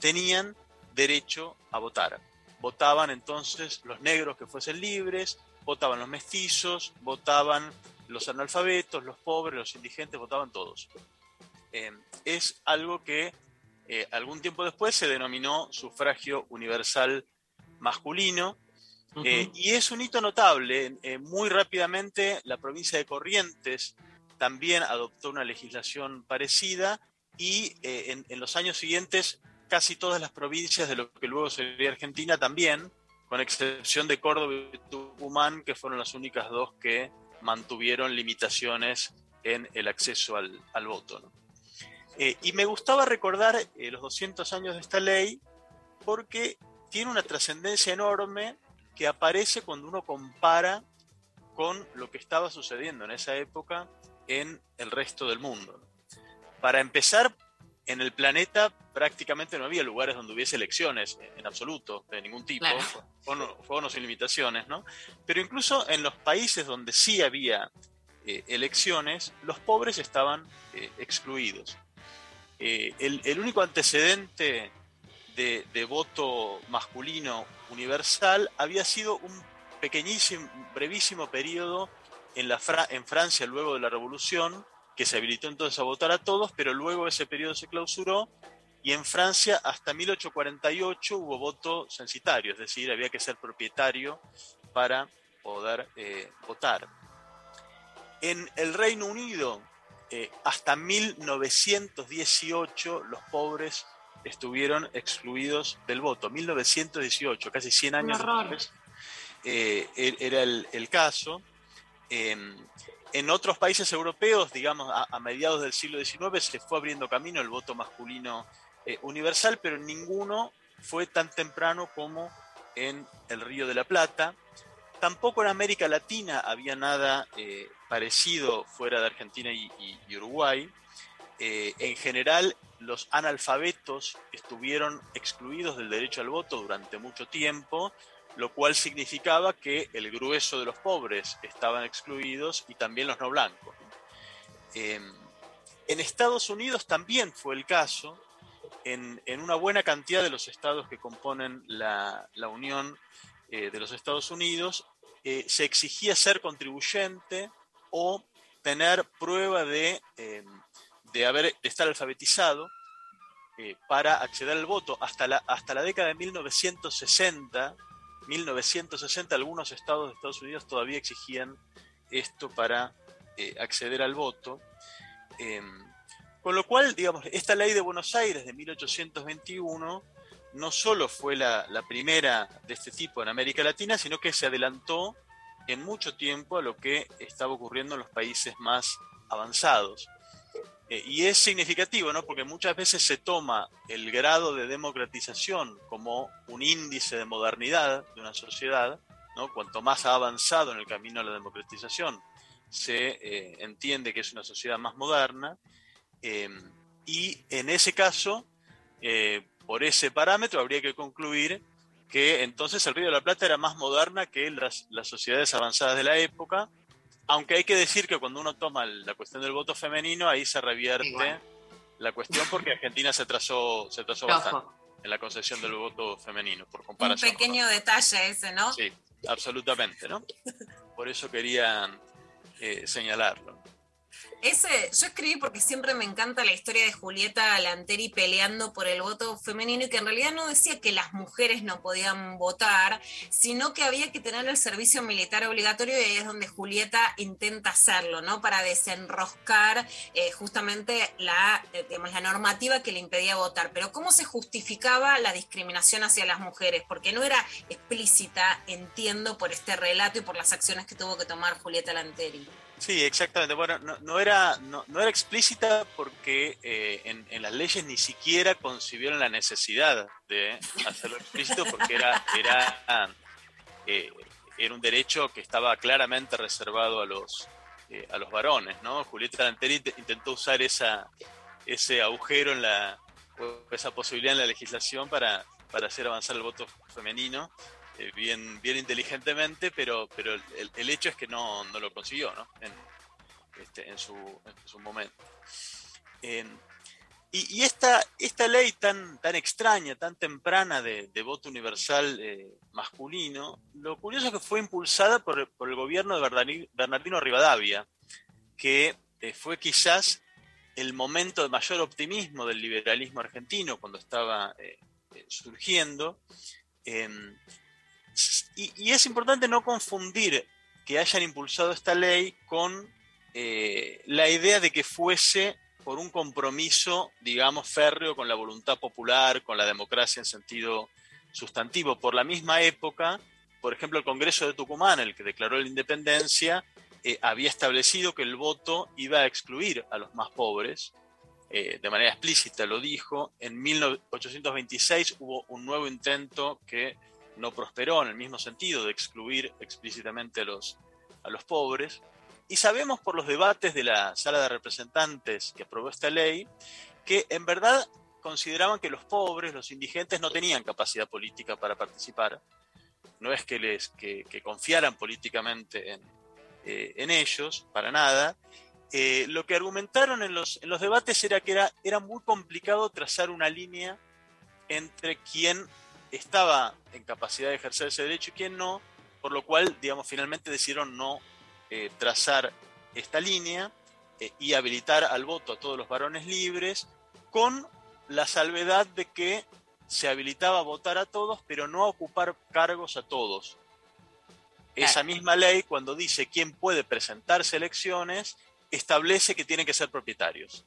tenían derecho a votar. Votaban entonces los negros que fuesen libres, votaban los mestizos, votaban los analfabetos, los pobres, los indigentes, votaban todos. Eh, es algo que eh, algún tiempo después se denominó sufragio universal masculino. Eh, y es un hito notable. Muy rápidamente la provincia de Corrientes también adoptó una legislación parecida y en, en los años siguientes casi todas las provincias de lo que luego sería Argentina también, con excepción de Córdoba y Tucumán, que fueron las únicas dos que mantuvieron limitaciones en el acceso al, al voto. ¿no? Eh, y me gustaba recordar eh, los 200 años de esta ley porque tiene una trascendencia enorme que aparece cuando uno compara con lo que estaba sucediendo en esa época en el resto del mundo. Para empezar, en el planeta prácticamente no había lugares donde hubiese elecciones en, en absoluto, de ningún tipo, Claro. fueron, fueron sin limitaciones, ¿no? Pero incluso en los países donde sí había eh, elecciones, los pobres estaban eh, excluidos. Eh, el, único antecedente de, de voto masculino universal había sido un pequeñísimo, brevísimo periodo en, la en Francia luego de la Revolución, que se habilitó entonces a votar a todos, pero luego ese periodo se clausuró y en Francia hasta 1848 hubo voto censitario, es decir, había que ser propietario para poder eh, votar. En el Reino Unido, eh, hasta 1918 los pobres estuvieron excluidos del voto. 1918, casi 100 años después, eh, e- era el, el caso. En, en otros países europeos, digamos, a, a mediados del siglo XIX, se fue abriendo camino el voto masculino eh, universal, pero ninguno fue tan temprano como en el Río de la Plata. Tampoco en América Latina había nada eh, parecido fuera de Argentina y, Uruguay. Eh, en general, los analfabetos estuvieron excluidos del derecho al voto durante mucho tiempo, lo cual significaba que el grueso de los pobres estaban excluidos y también los no blancos. Eh, en Estados Unidos también fue el caso. En, una buena cantidad de los estados que componen la, la Unión eh, de los Estados Unidos, eh, se exigía ser contribuyente o tener prueba de, eh, de, haber, estar alfabetizado eh, para acceder al voto. Hasta la, hasta la década de 1960, 1960 algunos estados de Estados Unidos todavía exigían esto para eh, acceder al voto. Em, con lo cual, digamos, esta ley de Buenos Aires de 1821 no solo fue la, primera de este tipo en América Latina, sino que se adelantó en mucho tiempo a lo que estaba ocurriendo en los países más avanzados. Eh, y es significativo, ¿no? Porque muchas veces se toma el grado de democratización como un índice de modernidad de una sociedad, ¿no? Cuanto más ha avanzado en el camino a la democratización, se eh, entiende que es una sociedad más moderna. eh, y en ese caso, por ese parámetro, habría que concluir que entonces el Río de la Plata era más moderna que las, las sociedades avanzadas de la época, aunque hay que decir que cuando uno toma la cuestión del voto femenino, ahí se revierte Igual. la cuestión porque Argentina se trazó, se trazó Ojo. bastante en la concesión del voto femenino, por Un comparación. con pequeño detalle ese, ¿no? Sí, absolutamente, ¿no? Por eso quería eh, señalarlo. Ese, yo escribí porque siempre me encanta la historia de Julieta Lanteri peleando por el voto femenino y que en realidad no decía que las mujeres no podían votar, sino que había que tener el servicio militar obligatorio y ahí es donde Julieta intenta hacerlo, ¿no? Para desenroscar eh, justamente la, eh, digamos, la normativa que le impedía votar. Pero ¿cómo se justificaba la discriminación hacia las mujeres? Porque no era explícita, entiendo, por este relato y por las acciones que tuvo que tomar Julieta Lanteri. Sí, exactamente. Bueno, no, no era, no, era explícita porque eh, en, las leyes ni siquiera concibieron la necesidad de hacerlo explícito porque era, era, eh, era un derecho que estaba claramente reservado a los, eh, a los varones, ¿no? Julieta Danteri int- intentó usar esa, ese agujero en la, esa posibilidad en la legislación para, para hacer avanzar el voto femenino eh, bien, bien inteligentemente, pero, pero el, el hecho es que no, no lo consiguió ¿no? En, este, en, su, en su momento. Eh, y y esta, esta ley tan, tan extraña, tan temprana de, voto universal eh, masculino, lo curioso es que fue impulsada por, por el gobierno de Bernardino, Rivadavia, que eh, fue quizás el momento de mayor optimismo del liberalismo argentino cuando estaba surgiendo. Em, y, es importante no confundir que hayan impulsado esta ley con eh, la idea de que fuese por un compromiso, digamos, férreo con la voluntad popular, con la democracia en sentido sustantivo. Por la misma época, por ejemplo, el Congreso de Tucumán, el que declaró la independencia, eh, había establecido que el voto iba a excluir a los más pobres, eh, de manera explícita lo dijo. En 1826 hubo un nuevo intento que no prosperó en el mismo sentido de excluir explícitamente a los, pobres. Y sabemos por los debates de la sala de representantes que aprobó esta ley que en verdad consideraban que los pobres, los indigentes, no tenían capacidad política para participar. No es que, les, que, que confiaran políticamente en, eh, en ellos, para nada. Eh, lo que argumentaron en los, en los debates era que era, era muy complicado trazar una línea entre quién estaba en capacidad de ejercer ese derecho y quién no, por lo cual, digamos, finalmente decidieron no eh, trazar esta línea eh, y habilitar al voto a todos los varones libres, con la salvedad de que se habilitaba a votar a todos, pero no a ocupar cargos a todos. Esa misma ley, cuando dice quién puede presentarse a elecciones, establece que tienen que ser propietarios.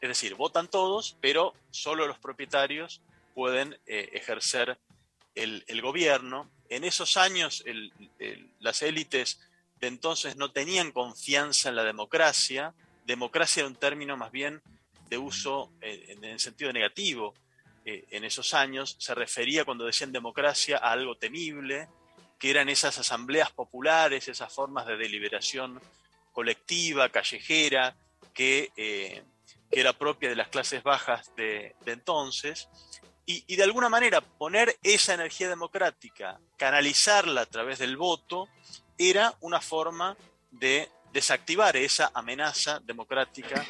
Es decir, votan todos, pero solo los propietarios pueden eh, ejercer el, gobierno. En esos años las élites de entonces no tenían confianza en la democracia. Democracia era un término más bien de uso eh, en sentido negativo. Eh, en esos años se refería cuando decían democracia a algo temible, que eran esas asambleas populares, esas formas de deliberación colectiva, callejera, que, era propia de las clases bajas de entonces. Y, de alguna manera poner esa energía democrática, canalizarla a través del voto, era una forma de desactivar esa amenaza democrática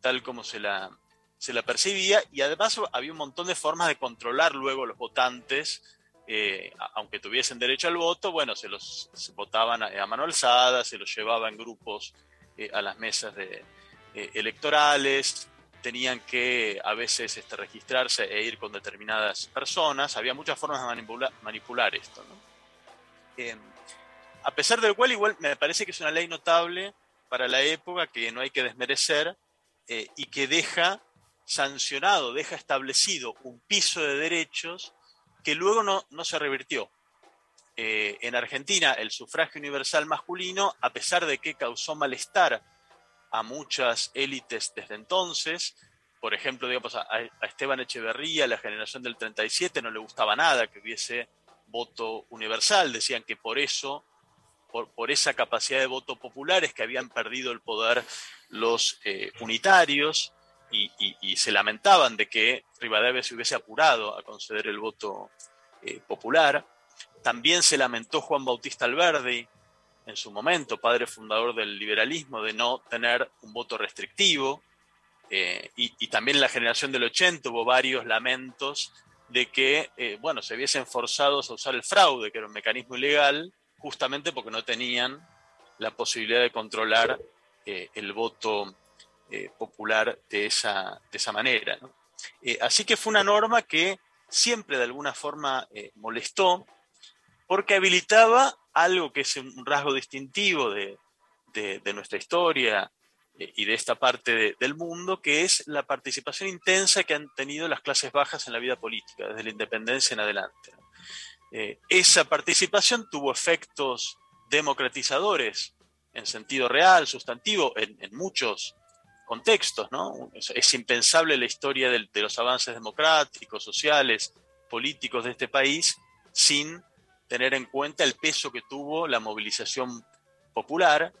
tal como se la, se la percibía. Y además había un montón de formas de controlar luego los votantes eh, aunque tuviesen derecho al voto, bueno, se los se votaban a, a, mano alzada, se los llevaba en grupos eh, a las mesas de, eh, electorales, tenían que a veces este, registrarse e ir con determinadas personas, había muchas formas de manipular, esto. ¿no? a pesar del cual, igual me parece que es una ley notable para la época que no hay que desmerecer y que deja sancionado, deja establecido un piso de derechos que luego no, no se revirtió. Eh, en Argentina, el sufragio universal masculino, a pesar de que causó malestar a muchas élites desde entonces, por ejemplo, digamos, a, Esteban Echeverría, la generación del 37, no le gustaba nada que hubiese voto universal, decían que por eso, por, esa capacidad de voto popular, es que habían perdido el poder los eh, unitarios, y, se lamentaban de que Rivadavia se hubiese apurado a conceder el voto eh, popular. También se lamentó Juan Bautista Alberdi en su momento, padre fundador del liberalismo, de no tener un voto restrictivo. Eh, y, también en la generación del 80 hubo varios lamentos de que, eh, bueno, se viesen forzados a usar el fraude, que era un mecanismo ilegal, justamente porque no tenían la posibilidad de controlar el voto eh, popular de esa, de esa manera. Eh, así que fue una norma que siempre de alguna forma eh, molestó porque habilitaba algo que es un rasgo distintivo de, de, nuestra historia y de esta parte de, del mundo, que es la participación intensa que han tenido las clases bajas en la vida política, desde la independencia en adelante. esa participación tuvo efectos democratizadores en sentido real, sustantivo, en, muchos contextos, ¿no? Es, impensable la historia de, los avances democráticos, sociales, políticos de este país sin tener en cuenta el peso que tuvo la movilización popular,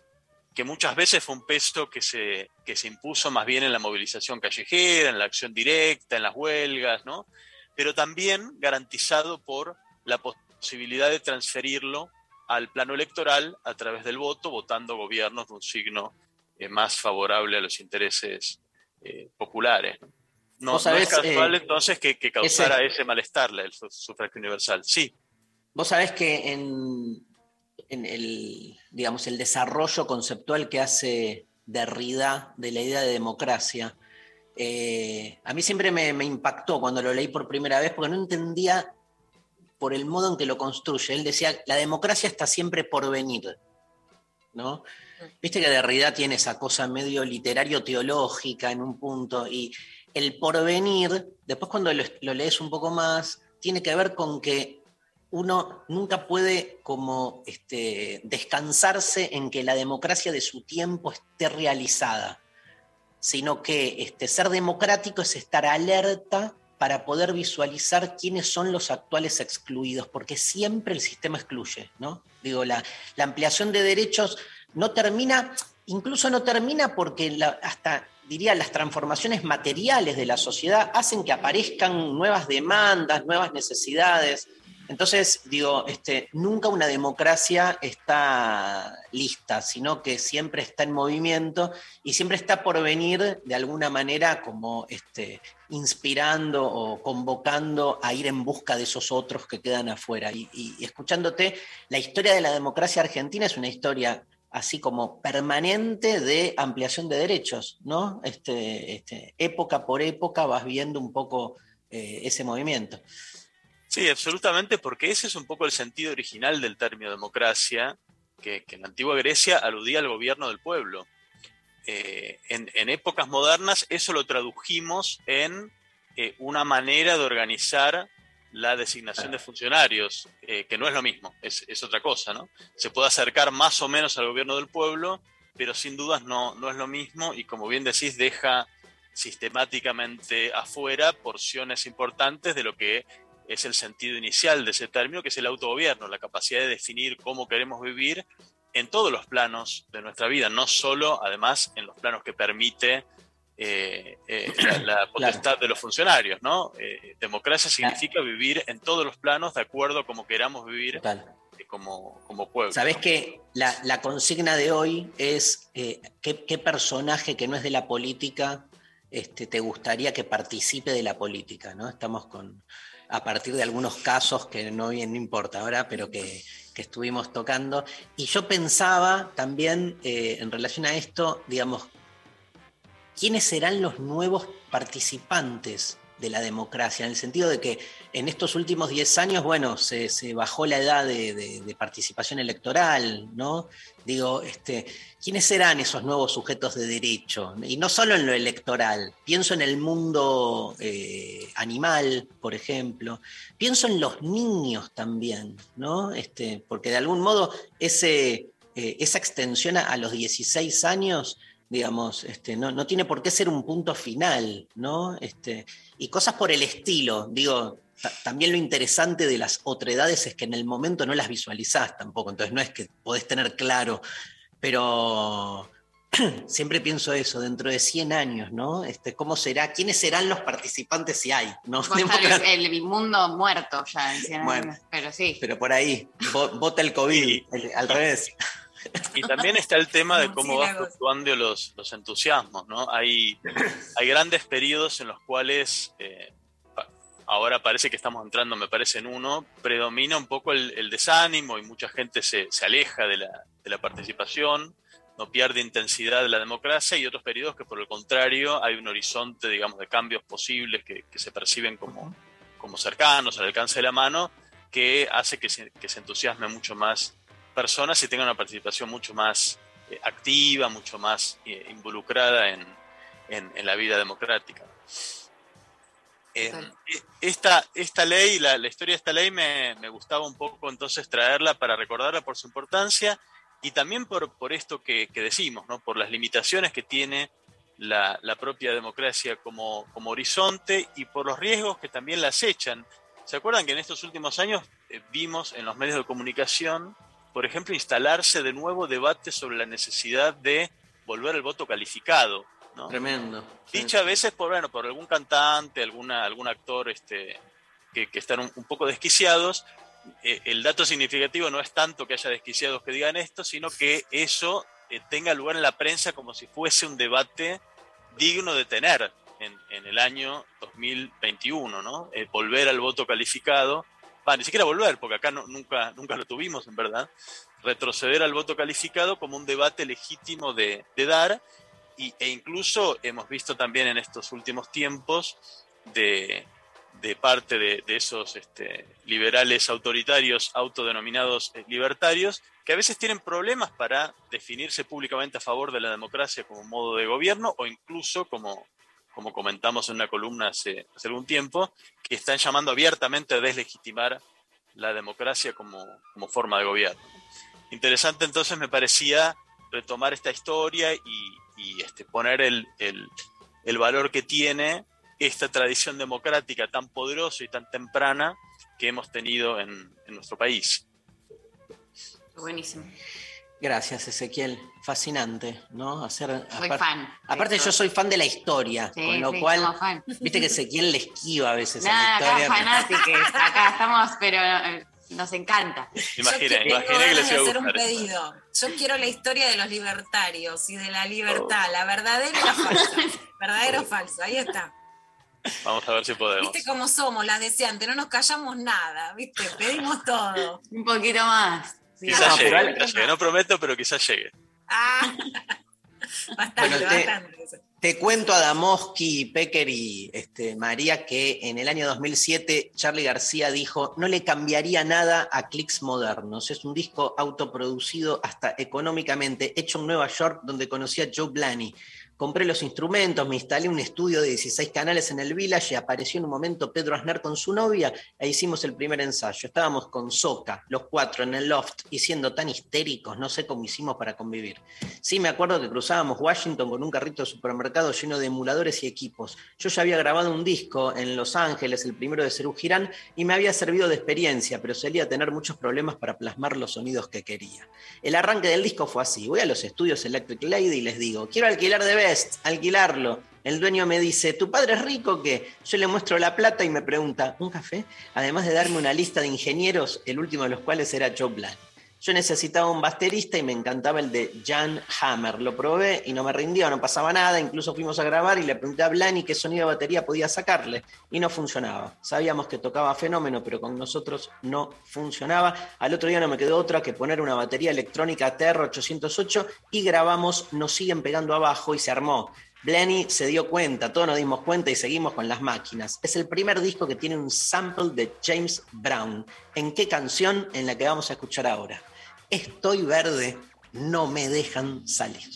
que muchas veces fue un peso que se, que se impuso más bien en la movilización callejera, en la acción directa, en las huelgas, ¿no? Pero también garantizado por la posibilidad de transferirlo al plano electoral a través del voto, votando gobiernos de un signo eh, más favorable a los intereses eh, populares. No, es casual eh, entonces que, que causara ese, ese, malestar el sufragio universal. Sí. Vos sabés que en, el, digamos, el desarrollo conceptual que hace Derrida de la idea de democracia. Eh, a mí siempre me, impactó cuando lo leí por primera vez porque no entendía por el modo en que lo construye. Él decía, la democracia está siempre por venir, ¿no? Viste que Derrida tiene esa cosa medio literario-teológica en un punto, y el porvenir, después cuando lo lees un poco más, tiene que ver con que uno nunca puede como este, descansarse en que la democracia de su tiempo esté realizada, sino que este, ser democrático es estar alerta para poder visualizar quiénes son los actuales excluidos, porque siempre el sistema excluye, ¿no? Digo, la, ampliación de derechos no termina, incluso no termina porque hasta diría las transformaciones materiales de la sociedad hacen que aparezcan nuevas demandas, nuevas necesidades. Entonces, digo, este, nunca una democracia está lista, sino que siempre está en movimiento y siempre está por venir de alguna manera como este, inspirando o convocando a ir en busca de esos otros que quedan afuera. Y, escuchándote, la historia de la democracia argentina es una historia así como permanente de ampliación de derechos, ¿no? Este, este, época por época vas viendo un poco eh, ese movimiento. Sí, absolutamente, porque ese es un poco el sentido original del término democracia, que, que en la antigua Grecia aludía al gobierno del pueblo. Eh, en, en épocas modernas eso lo tradujimos en eh, una manera de organizar la designación de funcionarios, eh, que no es lo mismo, es, es otra cosa, ¿no? Se puede acercar más o menos al gobierno del pueblo, pero sin dudas no, no es lo mismo y como bien decís, deja sistemáticamente afuera porciones importantes de lo que es el sentido inicial de ese término, que es el autogobierno, la capacidad de definir cómo queremos vivir en todos los planos de nuestra vida, no solo, además, en los planos que permite eh, eh, la, la potestad de los funcionarios, ¿no? Eh, democracia significa vivir en todos los planos de acuerdo a cómo queramos vivir como, como pueblo. Sabés que la, la consigna de hoy es ¿qué, qué personaje que no es de la política este, te gustaría que participe de la política, ¿no? Estamos con a partir de algunos casos que no bien importa ahora, pero que, que estuvimos tocando. Y yo pensaba también eh, en relación a esto, digamos, quiénes serán los nuevos participantes de la democracia, en el sentido de que en estos últimos 10 años, bueno, se, bajó la edad de, participación electoral, ¿no? Digo, este, ¿quiénes serán esos nuevos sujetos de derecho? Y no solo en lo electoral, pienso en el mundo eh, animal, por ejemplo, pienso en los niños también, ¿no? Este, porque de algún modo ese, eh, esa extensión a, a los 16 años digamos, este, no, no tiene por qué ser un punto final, ¿no? Este, y cosas por el estilo, digo, ta- también lo interesante de las otredades es que en el momento no las visualizás tampoco, entonces no es que podés tener claro, pero siempre pienso eso, dentro de 100 años, ¿no? Este, ¿Cómo será? ¿Quiénes serán los participantes si hay? ¿no? Estar el, el mundo muerto ya en 100 Bueno. años, pero sí. Pero por ahí, vo- vota el COVID, el- al revés. Y también está el tema de cómo van fluctuando los, los entusiasmos, ¿no? Hay, hay grandes periodos en los cuales, eh, ahora parece que estamos entrando, me parece, en uno, predomina un poco el, el desánimo y mucha gente se, se aleja de la, de la participación, no pierde intensidad de la democracia y otros periodos que por el contrario hay un horizonte, digamos, de cambios posibles que, que se perciben como, como cercanos, al alcance de la mano, que hace que se, que se entusiasme mucho más personas y tengan una participación mucho más eh, activa, mucho más eh, involucrada en, en- en la vida democrática. Eh, esta, esta ley, la, la historia de esta ley me, me gustaba un poco entonces traerla para recordarla por su importancia y también por, por esto que, que decimos, ¿no? por las limitaciones que tiene la, la propia democracia como, como horizonte y por los riesgos que también la acechan. ¿Se acuerdan que en estos últimos años eh, vimos en los medios de comunicación, por ejemplo, instalarse de nuevo debates sobre la necesidad de volver al voto calificado? ¿no? Tremendo. Dicha a veces por, bueno, por algún cantante, alguna, algún actor este, que, que están un, un poco desquiciados. Eh, el dato significativo no es tanto que haya desquiciados que digan esto, sino que eso eh, tenga lugar en la prensa como si fuese un debate digno de tener en, en el año 2021, ¿no? Eh, volver al voto calificado, va, ni siquiera volver, porque acá no- nunca, nunca lo tuvimos, en verdad, retroceder al voto calificado como un debate legítimo de, dar y- e incluso hemos visto también en estos últimos tiempos de, parte de, de esos este, liberales autoritarios autodenominados eh, libertarios, que a veces tienen problemas para definirse públicamente a favor de la democracia como modo de gobierno o incluso como, como comentamos en una columna hace, algún tiempo, que están llamando abiertamente a deslegitimar la democracia como, forma de gobierno. Interesante entonces me parecía retomar esta historia y, este, poner el valor que tiene esta tradición democrática tan poderosa y tan temprana que hemos tenido en, en nuestro país. Buenísimo. Gracias, Ezequiel. Fascinante, ¿no? Hacer, Soy fan. Aparte, yo soy fan de la historia, Sí, con lo sí, cual, somos fan. viste que Ezequiel le esquiva a veces a Nada, la acá historia. fanáticos, acá estamos, pero eh, nos encanta. Imagina, Tengo imagina que les iba a hacer un pedido. Yo quiero la historia de los libertarios y de la libertad, la verdadera y la falsa. Verdadero o falso, ahí está. Vamos a ver si podemos. ¿Viste cómo somos las deseantes? No nos callamos nada, ¿viste? Pedimos todo. Un poquito más. Quizás No, llegue, al- quizás llegue. No prometo, pero quizás llegue. Ah, bastante, Bueno, te- bastante. Te cuento a Damoski, Pecker y este, María que en el año 2007 Charlie García dijo, no le cambiaría nada a Clicks Modernos. Es un disco autoproducido hasta económicamente, hecho en Nueva York donde conocí a Joe Blaney. Compré los instrumentos, me instalé un estudio de 16 canales en el Village y apareció en un momento Pedro Aznar con su novia e hicimos el primer ensayo. Estábamos con Soca, los cuatro en el loft, y siendo tan histéricos, no sé cómo hicimos para convivir. Sí, me acuerdo que cruzábamos Washington con un carrito de supermercado lleno de emuladores y equipos. Yo ya había grabado un disco en Los Ángeles, el primero de Cerú Girán, y me había servido de experiencia, pero solía tener muchos problemas para plasmar los sonidos que quería. El arranque del disco fue así. Voy a los estudios Electric Lady y les digo, quiero alquilar de Alquilarlo. El dueño me dice, ¿tu padre es rico o qué? Yo le muestro la plata y me pregunta, ¿un café? Además de darme una lista de ingenieros, el último de los cuales era Joe Blaney. Yo necesitaba un baterista y me encantaba el de Jan Hammer. Lo probé y no me rindió, no pasaba nada. Incluso fuimos a grabar y le pregunté a Blani qué sonido de batería podía sacarle y no funcionaba. Sabíamos que tocaba fenómeno, pero con nosotros no funcionaba. Al otro día no me quedó otra que poner una batería electrónica TR-808 y grabamos Nos siguen pegando abajo y se armó. Blaney se dio cuenta, todos nos dimos cuenta y seguimos con las máquinas. Es el primer disco que tiene un sample de James Brown. ¿En qué canción? En la que vamos a escuchar ahora. Estoy verde, no me dejan salir.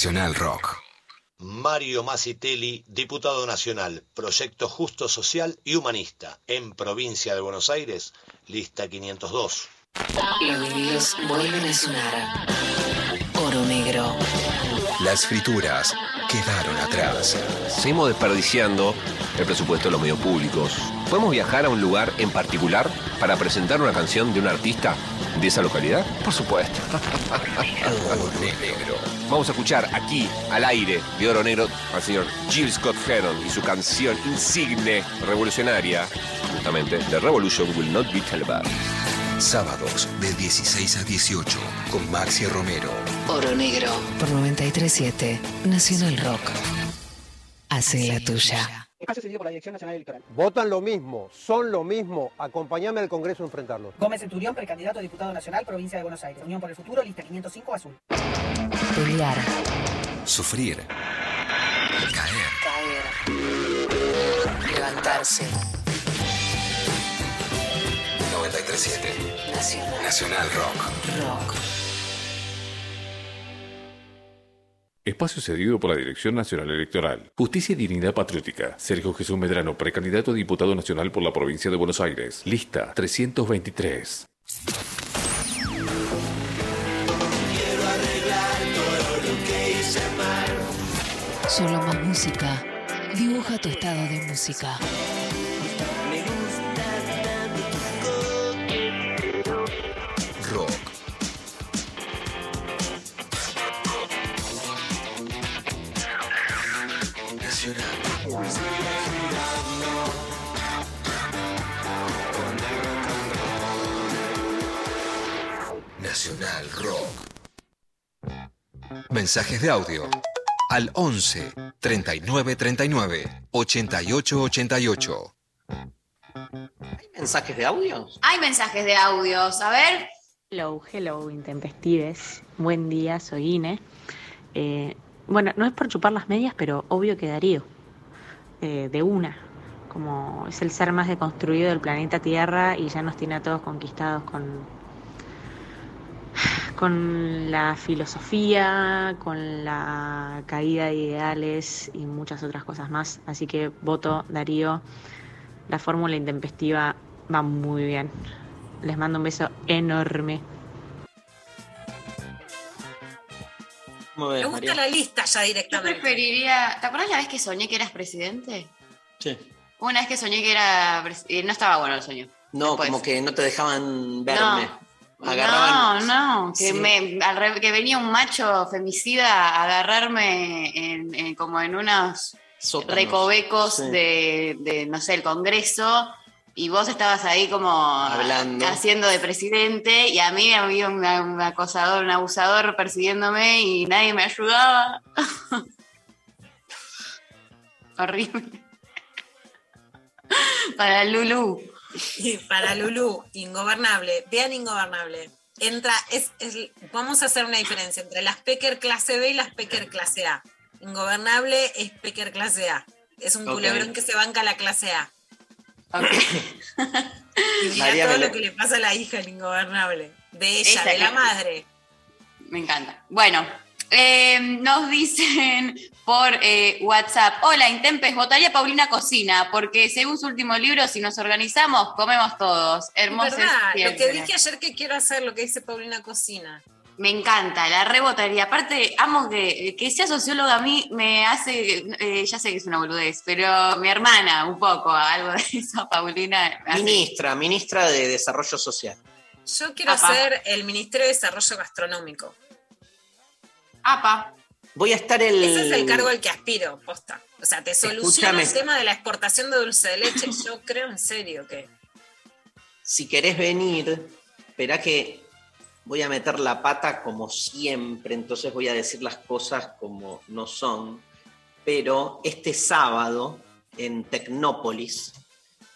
Nacional Rock. Mario Masitelli, diputado nacional, Proyecto Justo Social y Humanista, en Provincia de Buenos Aires, lista 502. Los vinilos vuelven a sonar. Oro negro. Las frituras quedaron atrás. Seguimos desperdiciando el presupuesto de los medios públicos. ¿Podemos viajar a un lugar en particular para presentar una canción de un artista de esa localidad? Por supuesto. Oro negro. Vamos a escuchar aquí, al aire de Oro Negro, al señor Jill Scott Heron y su canción insigne revolucionaria, justamente, The Revolution Will Not Be Televised. Sábados de 16 a 18 con Maxi Romero. Oro negro. Por 937. Nacional Rock. Hace la tuya. Espacio cedido por la Dirección Nacional Electoral. Votan lo mismo, son lo mismo. Acompáñame al Congreso a enfrentarlos. Gómez Centurión, precandidato a diputado nacional, provincia de Buenos Aires. Unión por el Futuro, lista 505, azul. Pelear. Sufrir. Caer. Caer. Levantarse. 937. Nacional. Nacional Rock. Rock. Espacio cedido por la Dirección Nacional Electoral. Justicia y Dignidad Patriótica. Sergio Jesús Medrano, precandidato a diputado nacional por la provincia de Buenos Aires. Lista 323. Quiero arreglar todo lo que hice mal. Solo más música. Dibuja tu estado de música. Nacional Rock. Mensajes de audio al 11 39 39 88 88. ¿Mensajes de audio? Hay mensajes de audios, a ver. Hello, hello, intempestives. Buen día, soy Ine. Eh, bueno, no es por chupar las medias, pero obvio que Darío. Eh, de una. Como es el ser más deconstruido del planeta Tierra y ya nos tiene a todos conquistados con, con la filosofía, con la caída de ideales y muchas otras cosas más. Así que voto Darío. La fórmula intempestiva va muy bien. Les mando un beso enorme. Muy Me gusta la lista ya Yo directamente. preferiría. ¿Te acuerdas la vez que soñé que eras presidente? Sí. Una vez que soñé que era. pres- eh, No estaba bueno el sueño. No, Después. como que no te dejaban verme. Agarraban. No, no, que, Sí. me, que venía un macho femicida a agarrarme en, en- como en unos Sótanos. recovecos Sí. de, de, no sé, el Congreso, y vos estabas ahí como Hablando. haciendo de presidente, y a mí había un, un acosador, un abusador persiguiéndome y nadie me ayudaba. Horrible. Para Lulu. Y para Lulu, ingobernable. Vean ingobernable. Entra, es, es- vamos a hacer una diferencia entre las Pecker clase B y las Pecker clase A. Ingobernable es Pecker clase A. Es un culebrón que se banca la clase A. Y mira María todo lo- que le pasa a la hija, el ingobernable. De ella, Esa de la madre. Me encanta. Bueno, eh, nos dicen por eh, WhatsApp, hola Intempes, votaría a Paulina Cocina, porque según su último libro, si nos organizamos, comemos todos. Hermoso. lo que dije ayer que quiero hacer, lo que dice Paulina Cocina. Me encanta, la rebotaría. Aparte, amo que, que sea socióloga a mí me hace, eh, ya sé que es una boludez, pero mi hermana un poco, algo de eso, Paulina. hace- Ministra, ministra de Desarrollo Social. Yo quiero Apa. hacer el Ministerio de Desarrollo Gastronómico. Apa. Voy a estar el. Ese es el cargo al que aspiro, posta. O sea, te soluciona el tema de la exportación de dulce de leche. Yo creo en serio que. Si querés venir, espera que voy a meter la pata como siempre, entonces voy a decir las cosas como no son. Pero este sábado en Tecnópolis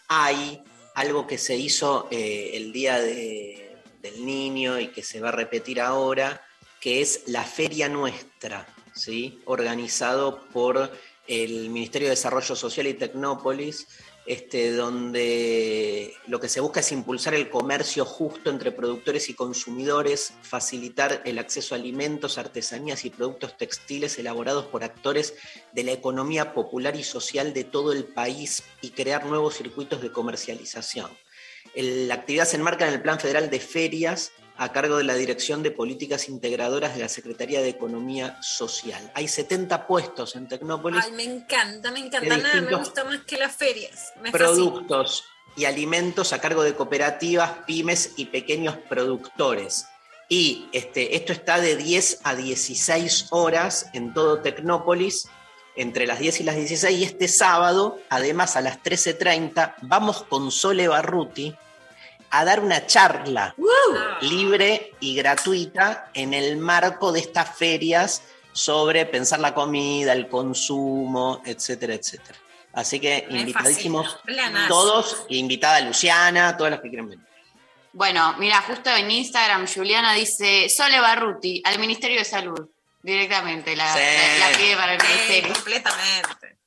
hay algo que se hizo eh, el día de- del niño y que se va a repetir ahora, que es la Feria Nuestra, ¿sí? organizado por el Ministerio de Desarrollo Social y Tecnópolis este, donde lo que se busca es impulsar el comercio justo entre productores y consumidores, facilitar el acceso a alimentos, artesanías y productos textiles elaborados por actores de la economía popular y social de todo el país y crear nuevos circuitos de comercialización. La actividad se enmarca en el Plan Federal de Ferias a cargo de la Dirección de Políticas Integradoras de la Secretaría de Economía Social. Hay 70 puestos en Tecnópolis Ay, me encanta, me encanta. Nada me gusta más que las ferias. Me fascina. productos y alimentos a cargo de cooperativas, pymes y pequeños productores. Y este, esto está de 10 a 16 horas en todo Tecnópolis, entre las 10 y las 16. Y este sábado, además a las 13.30, vamos con Sole Barruti a dar una charla libre y gratuita en el marco de estas ferias sobre pensar la comida, el consumo, etcétera, etcétera. Así que Me invitadísimos fascina. Todos, invitada Luciana, todas las que quieran venir. Bueno, mira, justo en Instagram Juliana dice Sole Barruti al Ministerio de Salud. Directamente la, Sí. la- la pide para el Sí, ministerio. completamente.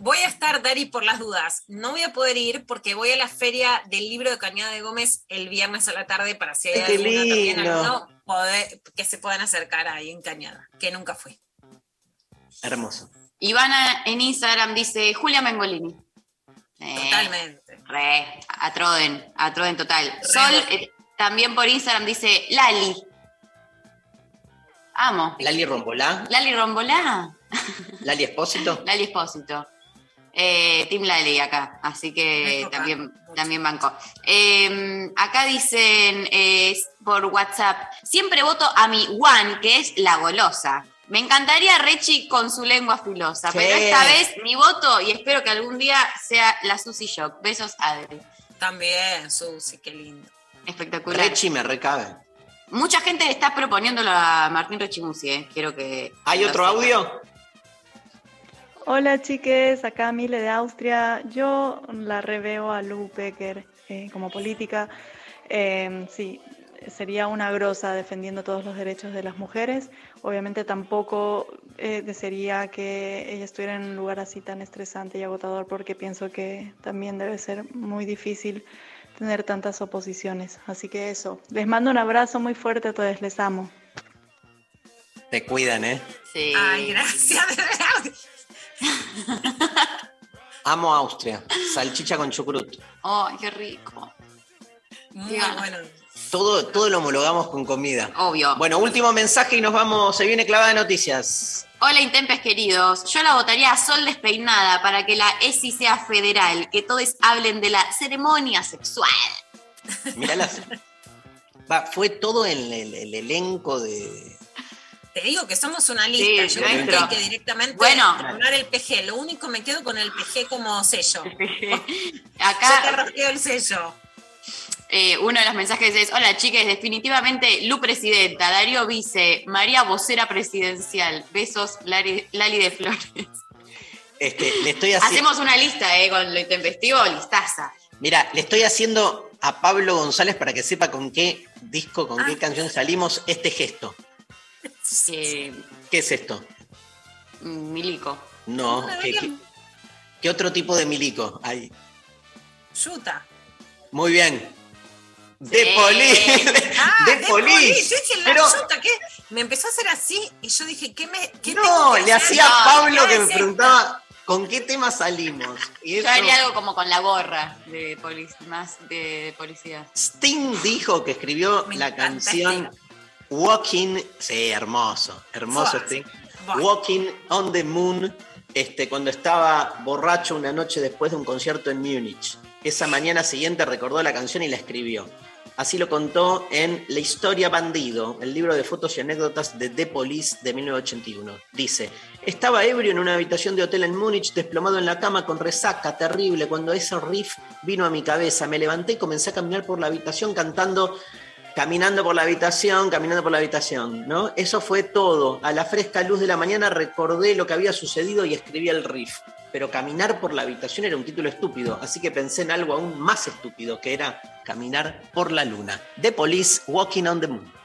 Voy a estar, Dari, por las dudas. No voy a poder ir porque voy a la feria del libro de Cañada de Gómez el viernes a la tarde para si hay alguno también lindo. alguno poder- que se puedan acercar ahí en Cañada, que nunca fui. Hermoso. Ivana en Instagram dice Julia Mengolini. Eh, Totalmente. Re, a Troden, a Troden total. Sol eh, también por Instagram dice Lali. Amo. Lali Rombolá, Lali Rombolá. Lali Espósito. Lali Espósito. Eh, Team Lali acá, así que también, también banco. Eh, acá dicen eh, por WhatsApp, siempre voto a mi Juan, que es la golosa. Me encantaría Rechi con su lengua filosa, Sí. pero esta vez mi voto y espero que algún día sea la Susi Shock. Besos, Adri. También, Susi, qué lindo. Espectacular. Rechi me recabe. Mucha gente está proponiéndolo a Martín Rechimusi, eh. quiero que... ¿Hay otro audio? Hola chiques, acá Mile de Austria. Yo la reveo a Lou Becker eh, como política. Eh, sí, sería una grosa defendiendo todos los derechos de las mujeres. Obviamente tampoco eh, desearía que ella estuviera en un lugar así tan estresante y agotador porque pienso que también debe ser muy difícil tener tantas oposiciones. Así que eso, les mando un abrazo muy fuerte a todos, les amo. Te cuidan, ¿eh? Sí. Ay, gracias. Amo Austria. Salchicha con chucrut. ¡Ay, qué rico! Muy bueno. Todo, todo lo homologamos con comida. Obvio. Bueno, último mensaje y nos vamos. Se viene clavada de noticias. Hola Intempes queridos, yo la votaría a Sol Despeinada para que la ESI sea federal, que todos hablen de la ceremonia sexual. Míralas. Va, fue todo el, el- el elenco de. Te digo que somos una lista. Sí, Yo creo que hay que directamente Bueno. poner el PG. Lo único me quedo con el PG como sello. Acá- Yo te el sello. Eh, uno de los mensajes es, hola chicas, definitivamente Lu Presidenta, Darío Vice, María Vocera Presidencial, besos Lali, Lali de Flores. Este, le estoy haciendo. Hacemos una lista, eh, con lo intempestivo, listaza. Mira, le estoy haciendo a Pablo González para que sepa con qué disco, con qué Ah. canción salimos este gesto. Eh, ¿Qué es esto? Milico. No, ¿qué, qué- qué otro tipo de milico hay? Yuta. Muy bien. De Sí. Poli. Ah, de de Polis. Polis. Yo dije, la Pero yuta, ¿qué? Me empezó a hacer así y yo dije, ¿qué me qué no, tengo que le hacía a Pablo ¿qué que me preguntaba con qué tema salimos. Y Yo haría algo como con la gorra de polic- más de policía. Sting dijo que escribió la canción Walking. Sí, hermoso, hermoso. Sting. Walking on the Moon, este, cuando estaba borracho una noche después de un concierto en Múnich. Esa mañana siguiente recordó la canción y la escribió. Así lo contó en La historia bandido, el libro de fotos y anécdotas de The Police de 1981. Dice, estaba ebrio en una habitación de hotel en Múnich, desplomado en la cama con resaca terrible, cuando ese riff vino a mi cabeza. Me levanté y comencé a caminar por la habitación cantando caminando por la habitación, caminando por la habitación, ¿no? Eso fue todo. A la fresca luz de la mañana recordé lo que había sucedido y escribí el riff. Pero caminar por la habitación era un título estúpido, así que pensé en algo aún más estúpido, que era caminar por la luna. The Police Walking on the Moon.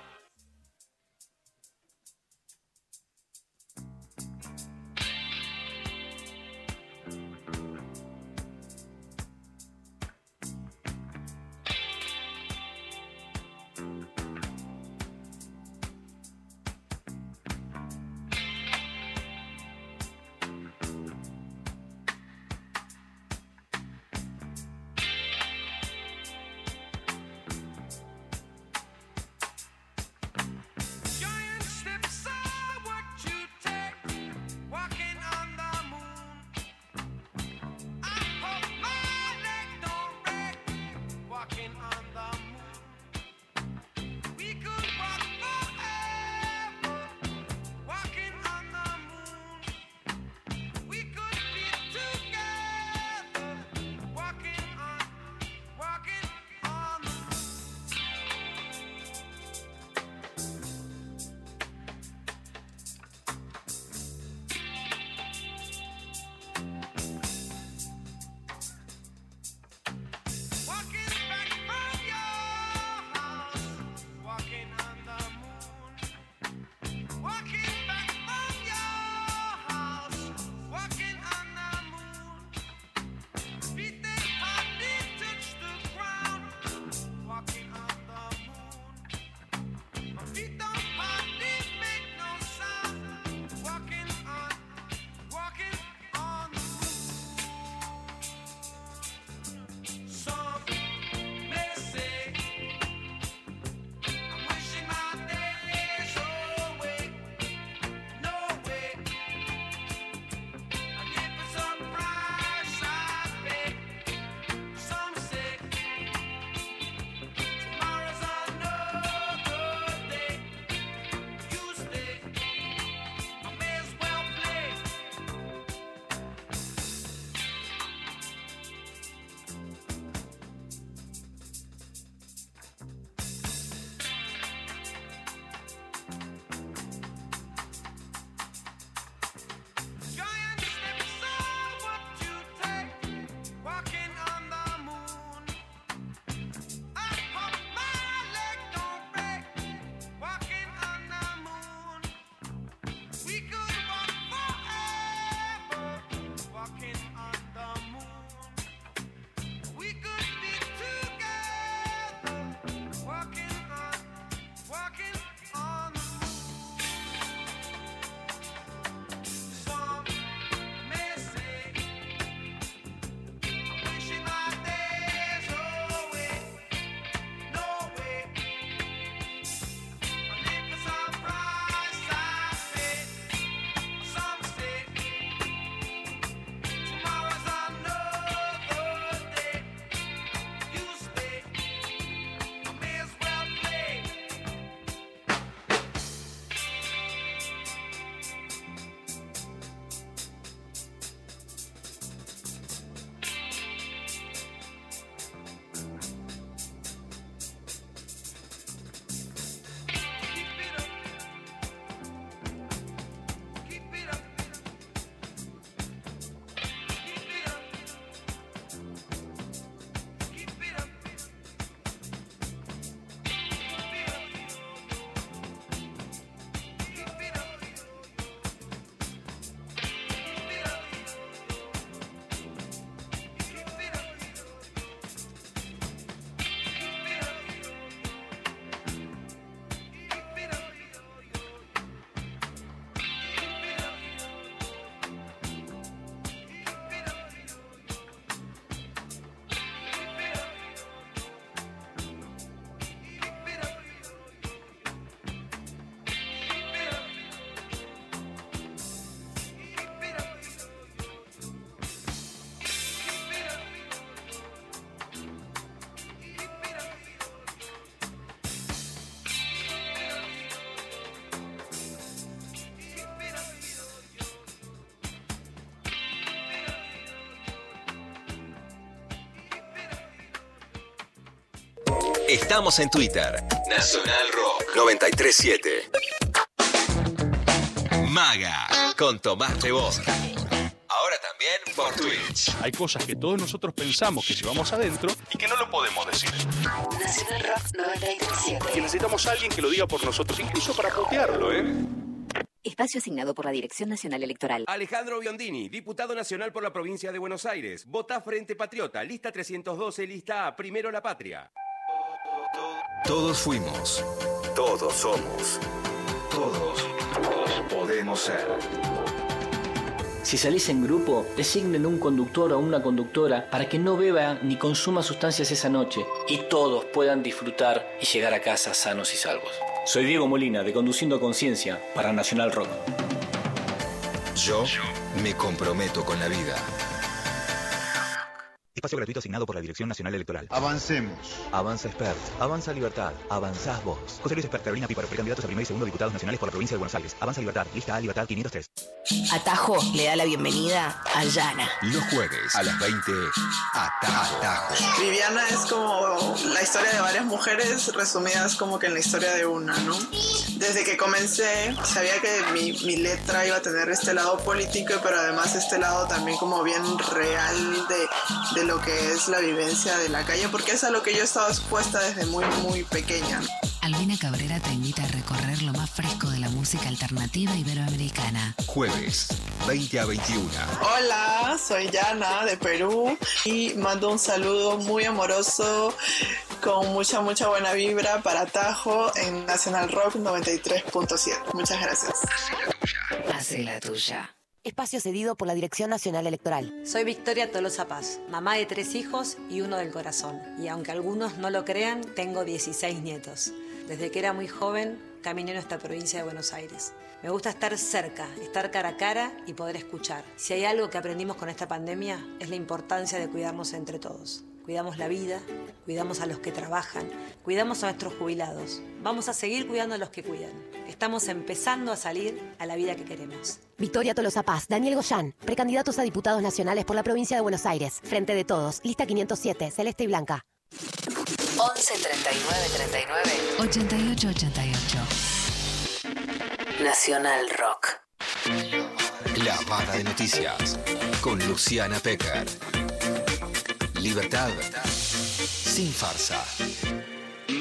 Estamos en Twitter. Nacional Rock 937. Maga con Tomás Rebord. Ahora también por Twitch. Hay cosas que todos nosotros pensamos que llevamos adentro y que no lo podemos decir. Nacional Rock 937. Y necesitamos a alguien que lo diga por nosotros, incluso para putearlo, ¿eh? Espacio asignado por la Dirección Nacional Electoral. Alejandro Biondini, diputado nacional por la provincia de Buenos Aires. Vota Frente Patriota, lista 312, lista A, primero la patria. Todos fuimos. Todos somos. Todos, todos podemos ser. Si salís en grupo, designen un conductor o una conductora para que no beba ni consuma sustancias esa noche y todos puedan disfrutar y llegar a casa sanos y salvos. Soy Diego Molina de Conduciendo Conciencia para Nacional Rock. Yo me comprometo con la vida. Espacio gratuito asignado por la Dirección Nacional Electoral. Avancemos. Avanza Expert. Avanza Libertad. Avanzás vos. José Luis Expert, Carolina Píparo, precandidatos a primer y segundo diputados nacionales por la provincia de Buenos Aires. Avanza Libertad. Lista A, Libertad 503. Atajo le da la bienvenida a Yana. Los jueves a las 20, Atajo. Viviana es como la historia de varias mujeres resumidas como que en la historia de una, ¿no? Desde que comencé sabía que mi, mi letra iba a tener este lado político, pero además este lado también como bien real de, de lo que es la vivencia de la calle, porque es a lo que yo he estado expuesta desde muy, muy pequeña. Albina Cabrera te invita a recorrer lo más fresco de la música alternativa iberoamericana. Jueves, 20 a 21. Hola, soy Yana de Perú y mando un saludo muy amoroso con mucha, mucha buena vibra para Tajo en Nacional Rock 93.7. Muchas gracias. Hace la tuya. Espacio cedido por la Dirección Nacional Electoral. Soy Victoria Tolosa Paz, mamá de tres hijos y uno del corazón. Y aunque algunos no lo crean, tengo 16 nietos. Desde que era muy joven, caminé en esta provincia de Buenos Aires. Me gusta estar cerca, estar cara a cara y poder escuchar. Si hay algo que aprendimos con esta pandemia, es la importancia de cuidarnos entre todos. Cuidamos la vida, cuidamos a los que trabajan, cuidamos a nuestros jubilados. Vamos a seguir cuidando a los que cuidan. Estamos empezando a salir a la vida que queremos. Victoria Tolosa Paz, Daniel Goyán, precandidatos a diputados nacionales por la provincia de Buenos Aires. Frente de todos, lista 507, celeste y blanca. 11 39 39 88 88. Nacional Rock. La Vara de Noticias con Luciana Pecker. Libertad sin farsa.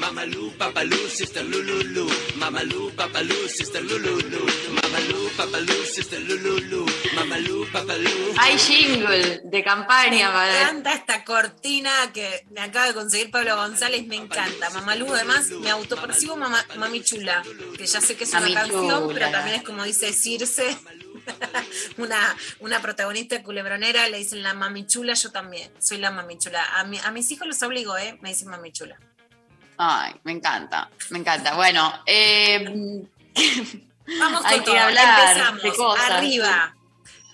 Mamalú, papalú, sister Lululu. Mamalú, papalú, sister Lululu. Mamalú, papalú, sister Lululu. Mamalú, papalú. Hay jingle de campaña Me para. encanta esta cortina que me acaba de conseguir Pablo González, me encanta. Mamalú, además, me autopercibo mama- mami chula, que ya sé que es una Mami canción, chula. pero también es como dice Circe, una, una protagonista culebronera, le dicen la mami chula, yo también, soy la mami chula. A, mi- a mis hijos los obligo, ¿eh? Me dicen mami chula. Ay, me encanta, me encanta. Bueno, eh, Vamos Hay con que hablar empezamos. de cosas. Arriba.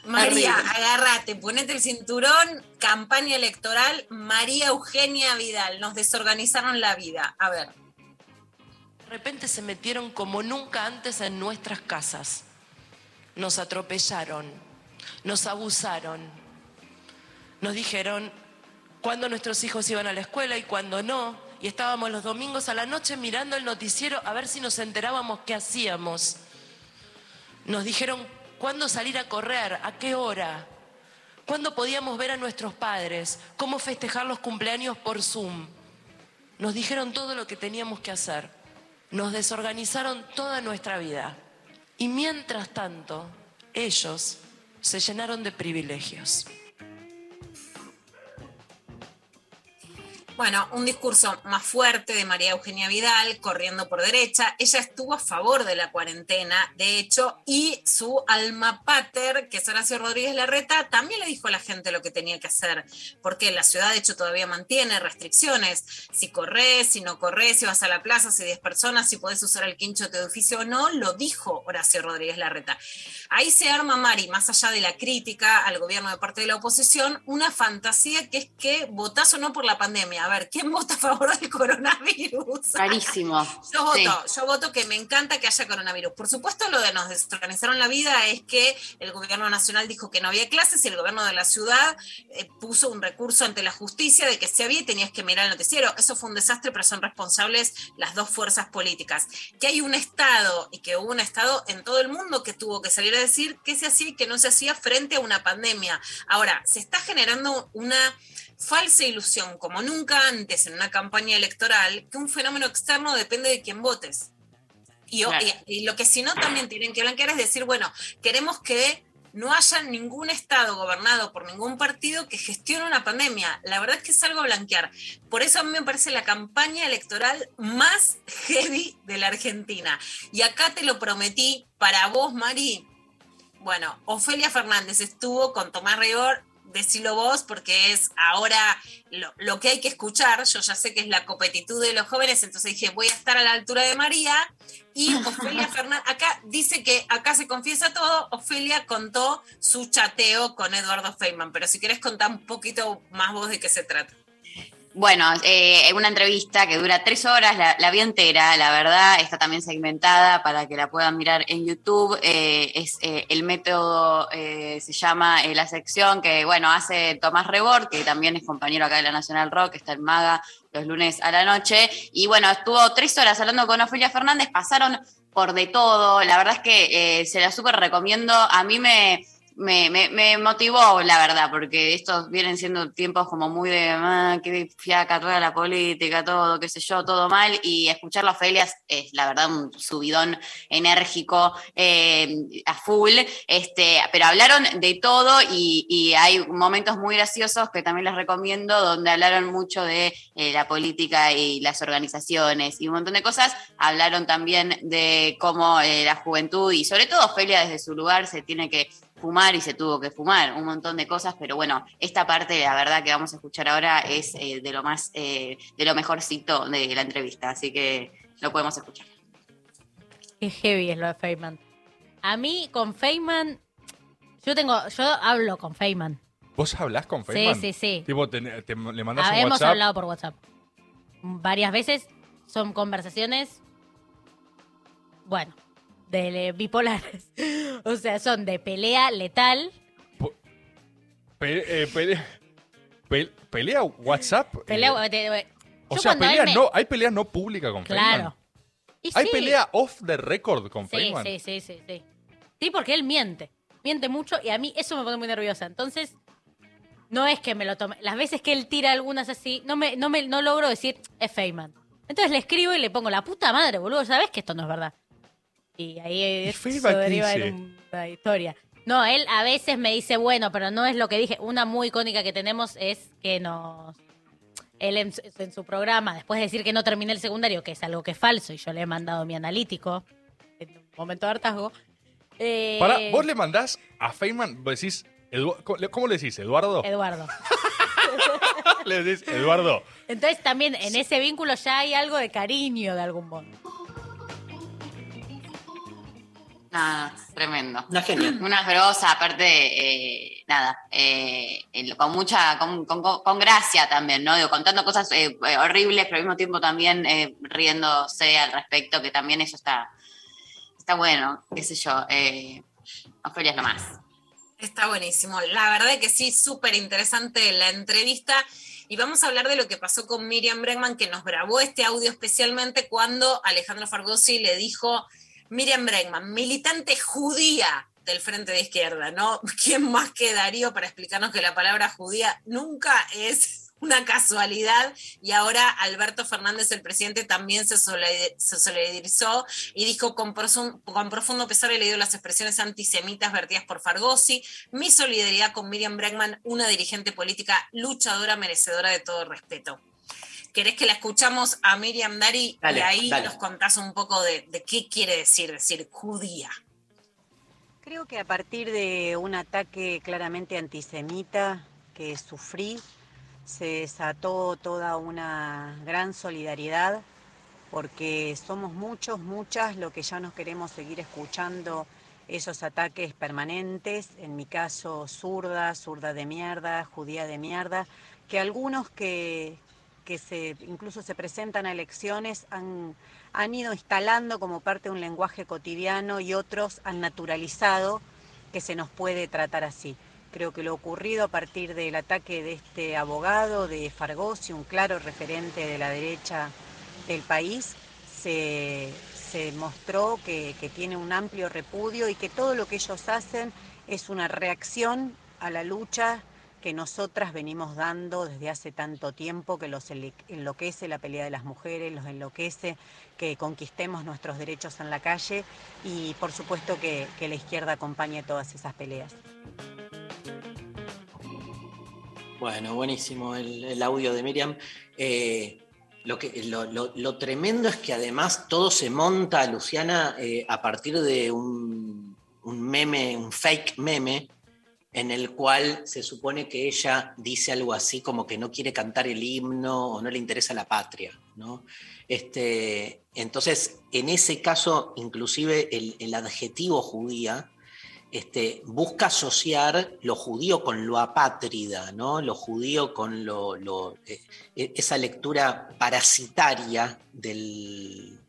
María, Arriba. agárrate, ponete el cinturón, campaña electoral, María Eugenia Vidal, nos desorganizaron la vida. A ver. De repente se metieron como nunca antes en nuestras casas. Nos atropellaron, nos abusaron. Nos dijeron cuándo nuestros hijos iban a la escuela y cuándo no. Y estábamos los domingos a la noche mirando el noticiero a ver si nos enterábamos qué hacíamos. Nos dijeron cuándo salir a correr, a qué hora, cuándo podíamos ver a nuestros padres, cómo festejar los cumpleaños por Zoom. Nos dijeron todo lo que teníamos que hacer. Nos desorganizaron toda nuestra vida. Y mientras tanto, ellos se llenaron de privilegios. Bueno, un discurso más fuerte de María Eugenia Vidal, corriendo por derecha. Ella estuvo a favor de la cuarentena, de hecho, y su alma pater, que es Horacio Rodríguez Larreta, también le dijo a la gente lo que tenía que hacer, porque la ciudad, de hecho, todavía mantiene restricciones. Si corres, si no corres, si vas a la plaza, si 10 personas, si podés usar el quincho de tu edificio o no, lo dijo Horacio Rodríguez Larreta. Ahí se arma, Mari, más allá de la crítica al gobierno de parte de la oposición, una fantasía que es que votás o no por la pandemia. A ver, ¿quién vota a favor del coronavirus? Rarísimo. Yo voto, Sí. yo voto que me encanta que haya coronavirus. Por supuesto, lo de nos desorganizaron la vida es que el gobierno nacional dijo que no había clases y el gobierno de la ciudad eh, puso un recurso ante la justicia de que se había y tenías que mirar el noticiero. Eso fue un desastre, pero son responsables las dos fuerzas políticas. Que hay un Estado y que hubo un Estado en todo el mundo que tuvo que salir a decir qué se hacía y qué no se hacía frente a una pandemia. Ahora, se está generando una falsa ilusión, como nunca antes en una campaña electoral, que un fenómeno externo depende de quién votes. Y, o- Claro. y- y lo que si no también tienen que blanquear es decir, bueno, queremos que no haya ningún Estado gobernado por ningún partido que gestione una pandemia. La verdad es que es algo blanquear. Por eso a mí me parece la campaña electoral más heavy de la Argentina. Y acá te lo prometí para vos, Mari. Bueno, Ofelia Fernández estuvo con Tomás Rigor, decilo vos, porque es ahora lo, lo que hay que escuchar. Yo ya sé que es la competitud de los jóvenes, entonces dije, voy a estar a la altura de María. Y Ofelia Fernández, acá dice que acá se confiesa todo. Ofelia contó su chateo con Eduardo Feynman, pero si querés contar un poquito más vos de qué se trata. Bueno, eh, una entrevista que dura tres horas, la, la entera, la verdad, está también segmentada para que la puedan mirar en YouTube. eh, es eh, el método, eh, se llama la sección que, bueno, hace Tomás Rebord, que también es compañero acá de la Nacional Rock, está en Maga los lunes a la noche. Y bueno, estuvo tres horas hablando con Ofelia Fernández, pasaron por de todo. La verdad es que se la súper recomiendo. A mí me, me, me- me motivó, la verdad, porque estos vienen siendo tiempos como muy de, ah, qué fiaca toda la política, todo, qué sé yo, todo mal, y escucharlo a Ofelia es, la verdad, un subidón enérgico eh, a full, este, pero hablaron de todo y, y hay momentos muy graciosos que también les recomiendo, donde hablaron mucho de eh, la política y las organizaciones y un montón de cosas, hablaron también de cómo eh, la juventud y sobre todo Ofelia desde su lugar se tiene que fumar y se tuvo que fumar, un montón de cosas, pero bueno, esta parte, la verdad que vamos a escuchar ahora es eh, de lo más, eh, de lo mejorcito de la entrevista, así que lo podemos escuchar. Qué heavy es lo de Feynman. A mí, con Feynman, yo tengo, yo hablo con Feynman. ¿Vos hablás con Sí, Feynman? sí, sí. Tipo, te, te- le mandás Ah, un Hemos WhatsApp. hablado por WhatsApp. Varias veces son conversaciones, bueno, de bipolares. o sea, son de pelea letal. Pe- eh, pele- pel- pelea WhatsApp. eh, Pelea, de- o yo sea, pelea me- no, hay pelea no pública con Claro. Feynman. Y Hay sí. pelea off the record con Sí, Feynman. sí, sí, sí, sí. Sí, porque él miente. Miente mucho y a mí eso me pone muy nerviosa. Entonces, no es que me lo tome. Las veces que él tira algunas así, no me, no me, no logro decir es Feynman. Entonces le escribo y le pongo la puta madre, boludo. Sabes que esto no es verdad. Y ahí eso deriva en una historia. No, él a veces me dice, bueno, pero no es lo que dije. Una muy icónica que tenemos es que nos. Él en, su- en su programa, después de decir que no terminé el secundario, que es algo que es falso, y yo le he mandado mi analítico en un momento de hartazgo. eh, Pará, vos le mandás a Feynman, vos decís, Edu- ¿cómo le- ¿cómo le decís? ¿Eduardo? Eduardo. le decís, Eduardo. Entonces también en ese vínculo ya hay algo de cariño de algún modo. Nada, tremendo. Una genia. Una grosa, aparte, eh, nada, eh, con mucha, con, con- con gracia también, ¿no? Digo, contando cosas eh, eh, horribles, pero al mismo tiempo también eh, riéndose al respecto, que también eso está, está bueno, qué sé yo. Eh, Ofelia es lo más. Está buenísimo. La verdad que sí, súper interesante la entrevista. Y vamos a hablar de lo que pasó con Miriam Bregman, que nos grabó este audio especialmente cuando Alejandro Fargosi le dijo, Miriam Bregman, militante judía del Frente de Izquierda, ¿no? ¿Quién más que Darío para explicarnos que la palabra judía nunca es una casualidad? Y ahora Alberto Fernández, el presidente, también se solid- se solidarizó y dijo, con profundo pesar he leído las expresiones antisemitas vertidas por Fargosi, mi solidaridad con Miriam Bregman, una dirigente política luchadora, merecedora de todo respeto. ¿Querés que la escuchamos a Miriam Dari Dale, y ahí dale. nos contás un poco de, de qué quiere decir decir judía? Creo que a partir de un ataque claramente antisemita que sufrí, se desató toda una gran solidaridad, porque somos muchos, muchas, lo que ya nos queremos seguir escuchando esos ataques permanentes, en mi caso zurda, zurda de mierda, judía de mierda, que algunos que, que se, incluso se presentan a elecciones han, han ido instalando como parte de un lenguaje cotidiano y otros han naturalizado que se nos puede tratar así. Creo que lo ocurrido a partir del ataque de este abogado, de Fargosi, un claro referente de la derecha del país, se, se mostró que, que tiene un amplio repudio y que todo lo que ellos hacen es una reacción a la lucha que nosotras venimos dando desde hace tanto tiempo, que los enloquece la pelea de las mujeres, los enloquece que conquistemos nuestros derechos en la calle y por supuesto que, la izquierda acompañe todas esas peleas. Bueno, buenísimo el, audio de Miriam. Eh, lo, que, lo, lo- lo tremendo es que además todo se monta, Luciana, eh, a partir de un, un meme, un fake meme, en el cual se supone que ella dice algo así como que no quiere cantar el himno o no le interesa la patria, ¿no? Este, entonces, en ese caso, inclusive el, adjetivo judía este, busca asociar lo judío con lo apátrida, ¿no? Lo judío con lo, eh, eh, esa lectura parasitaria del,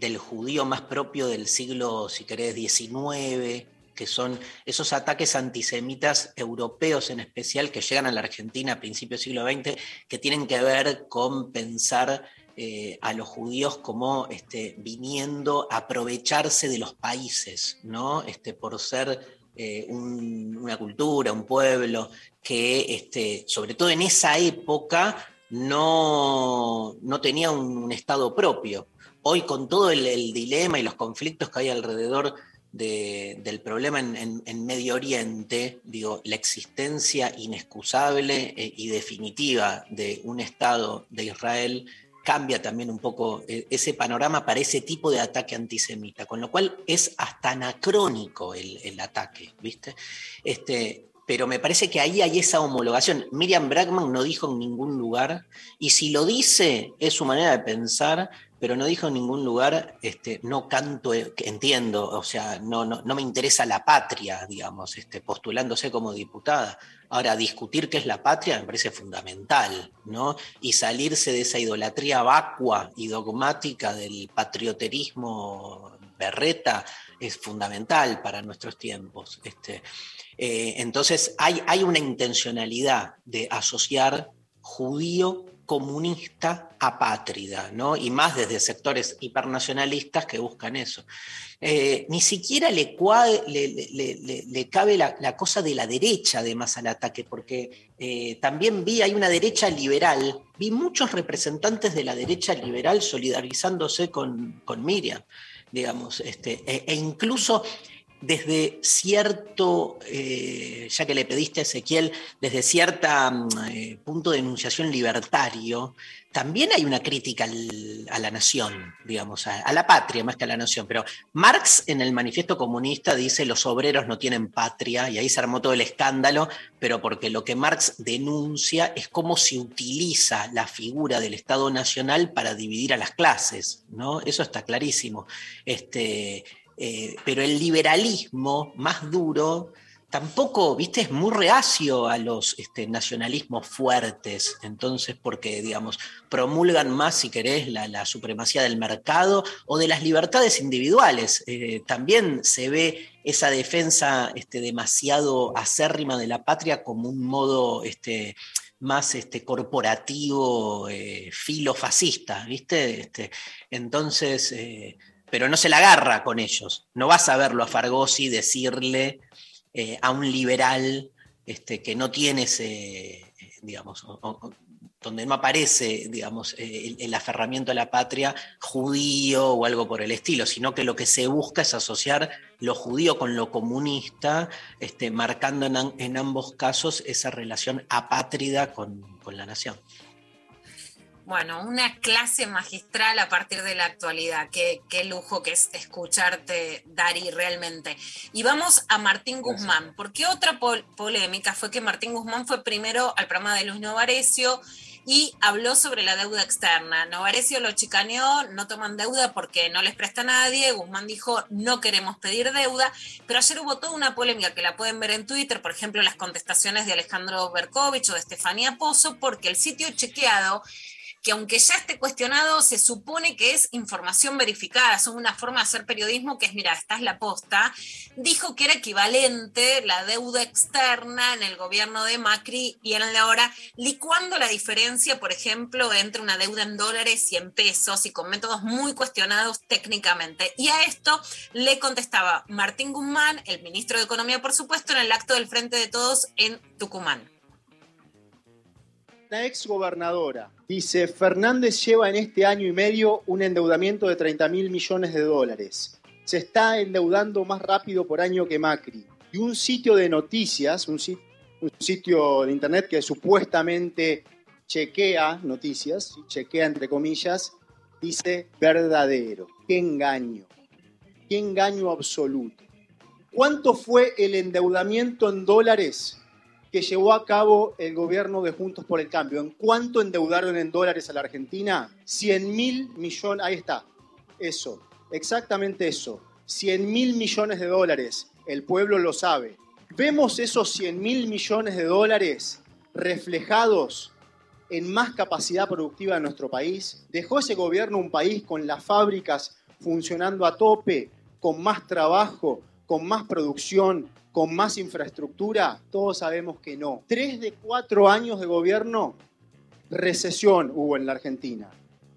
del judío más propio del siglo, si querés, XIX, que son esos ataques antisemitas europeos en especial que llegan a la Argentina a principios del siglo XX, que tienen que ver con pensar eh, a los judíos como este, viniendo a aprovecharse de los países, ¿no? Este, por ser eh, un- una cultura, un pueblo, que este, sobre todo en esa época no, no tenía un, un Estado propio. Hoy con todo el, el dilema y los conflictos que hay alrededor de- del problema en, Medio Oriente, digo, la existencia inexcusable eh, y definitiva de un Estado de Israel cambia también un poco eh, ese panorama para ese tipo de ataque antisemita, con lo cual es hasta anacrónico el, el ataque, ¿viste? Este, pero me parece que ahí hay esa homologación. Miriam Brackman no dijo en ningún lugar, y si lo dice es su manera de pensar, pero no dijo en ningún lugar, este, no canto, eh, entiendo, o sea, no, no, no me interesa la patria, digamos, este, postulándose como diputada. Ahora, discutir qué es la patria me parece fundamental, ¿no? Y salirse de esa idolatría vacua y dogmática del patrioterismo berreta es fundamental para nuestros tiempos. Este, eh, entonces, hay, hay una intencionalidad de asociar judío comunista apátrida, ¿no? Y más desde sectores hipernacionalistas que buscan eso. Eh, ni siquiera le, le- cabe la, la cosa de la derecha además al ataque, porque eh, también vi, hay una derecha liberal, vi muchos representantes de la derecha liberal solidarizándose con, con Miriam, digamos, este, e- e incluso desde cierto, eh, ya que le pediste a Ezequiel, desde cierto punto de enunciación libertario, también hay una crítica a la nación, digamos, a, a la patria más que a la nación. Pero Marx en el manifiesto comunista dice los obreros no tienen patria, y ahí se armó todo el escándalo, pero porque lo que Marx denuncia es cómo se utiliza la figura del Estado Nacional para dividir a las clases, ¿no? Eso está clarísimo. Este, eh, pero el liberalismo más duro tampoco, viste, es muy reacio a los este, nacionalismos fuertes, entonces, porque, digamos, promulgan más, si querés, la, supremacía del mercado o de las libertades individuales. Eh, también se ve esa defensa este, demasiado acérrima de la patria como un modo este, más corporativo, eh, filofascista, ¿viste? Entonces, eh, pero no se la agarra con ellos. No vas a verlo a Fargosi decirle eh, a un liberal este, que no tiene ese, eh, digamos, donde no aparece, digamos, eh, el, aferramiento a la patria judío o algo por el estilo, sino que lo que se busca es asociar lo judío con lo comunista, este, marcando en, am- en ambos casos esa relación apátrida con la nación. Bueno, una clase magistral a partir de la actualidad. Qué, qué lujo que es escucharte, Dari, realmente. Y vamos a Martín Guzmán, porque otra pol- polémica fue que Martín Guzmán fue primero al programa de Luis Novarecio y habló sobre la deuda externa. Novarecio lo chicaneó, no toman deuda porque no les presta a nadie. Guzmán dijo, no queremos pedir deuda. Pero ayer hubo toda una polémica que la pueden ver en Twitter, por ejemplo, las contestaciones de Alejandro Berkovich o de Estefanía Pozo, porque el sitio chequeado que aunque ya esté cuestionado, se supone que es información verificada, son una forma de hacer periodismo que es, mira, esta es la posta, dijo que era equivalente la deuda externa en el gobierno de Macri y en la hora, licuando la diferencia, por ejemplo, entre una deuda en dólares y en pesos y con métodos muy cuestionados técnicamente. Y a esto le contestaba Martín Guzmán, el ministro de Economía, por supuesto, en el acto del Frente de Todos en Tucumán. La ex gobernadora dice, Fernández lleva en este año y medio un endeudamiento de 30 mil millones de dólares. Se está endeudando más rápido por año que Macri. Y un sitio de noticias, un, un sitio de internet que supuestamente chequea noticias, chequea entre comillas, dice verdadero. Qué engaño. Qué engaño absoluto. ¿Cuánto fue el endeudamiento en dólares que llevó a cabo el gobierno de Juntos por el Cambio? ¿En cuánto endeudaron en dólares a la Argentina? 100 mil millones, ahí está, eso, exactamente eso, 100 mil millones de dólares, el pueblo lo sabe. Vemos esos 100 mil millones de dólares reflejados en más capacidad productiva de nuestro país. ¿Dejó ese gobierno un país con las fábricas funcionando a tope, con más trabajo, con más producción, con más infraestructura? Todos sabemos que no. Tres de cuatro años de gobierno, recesión hubo en la Argentina.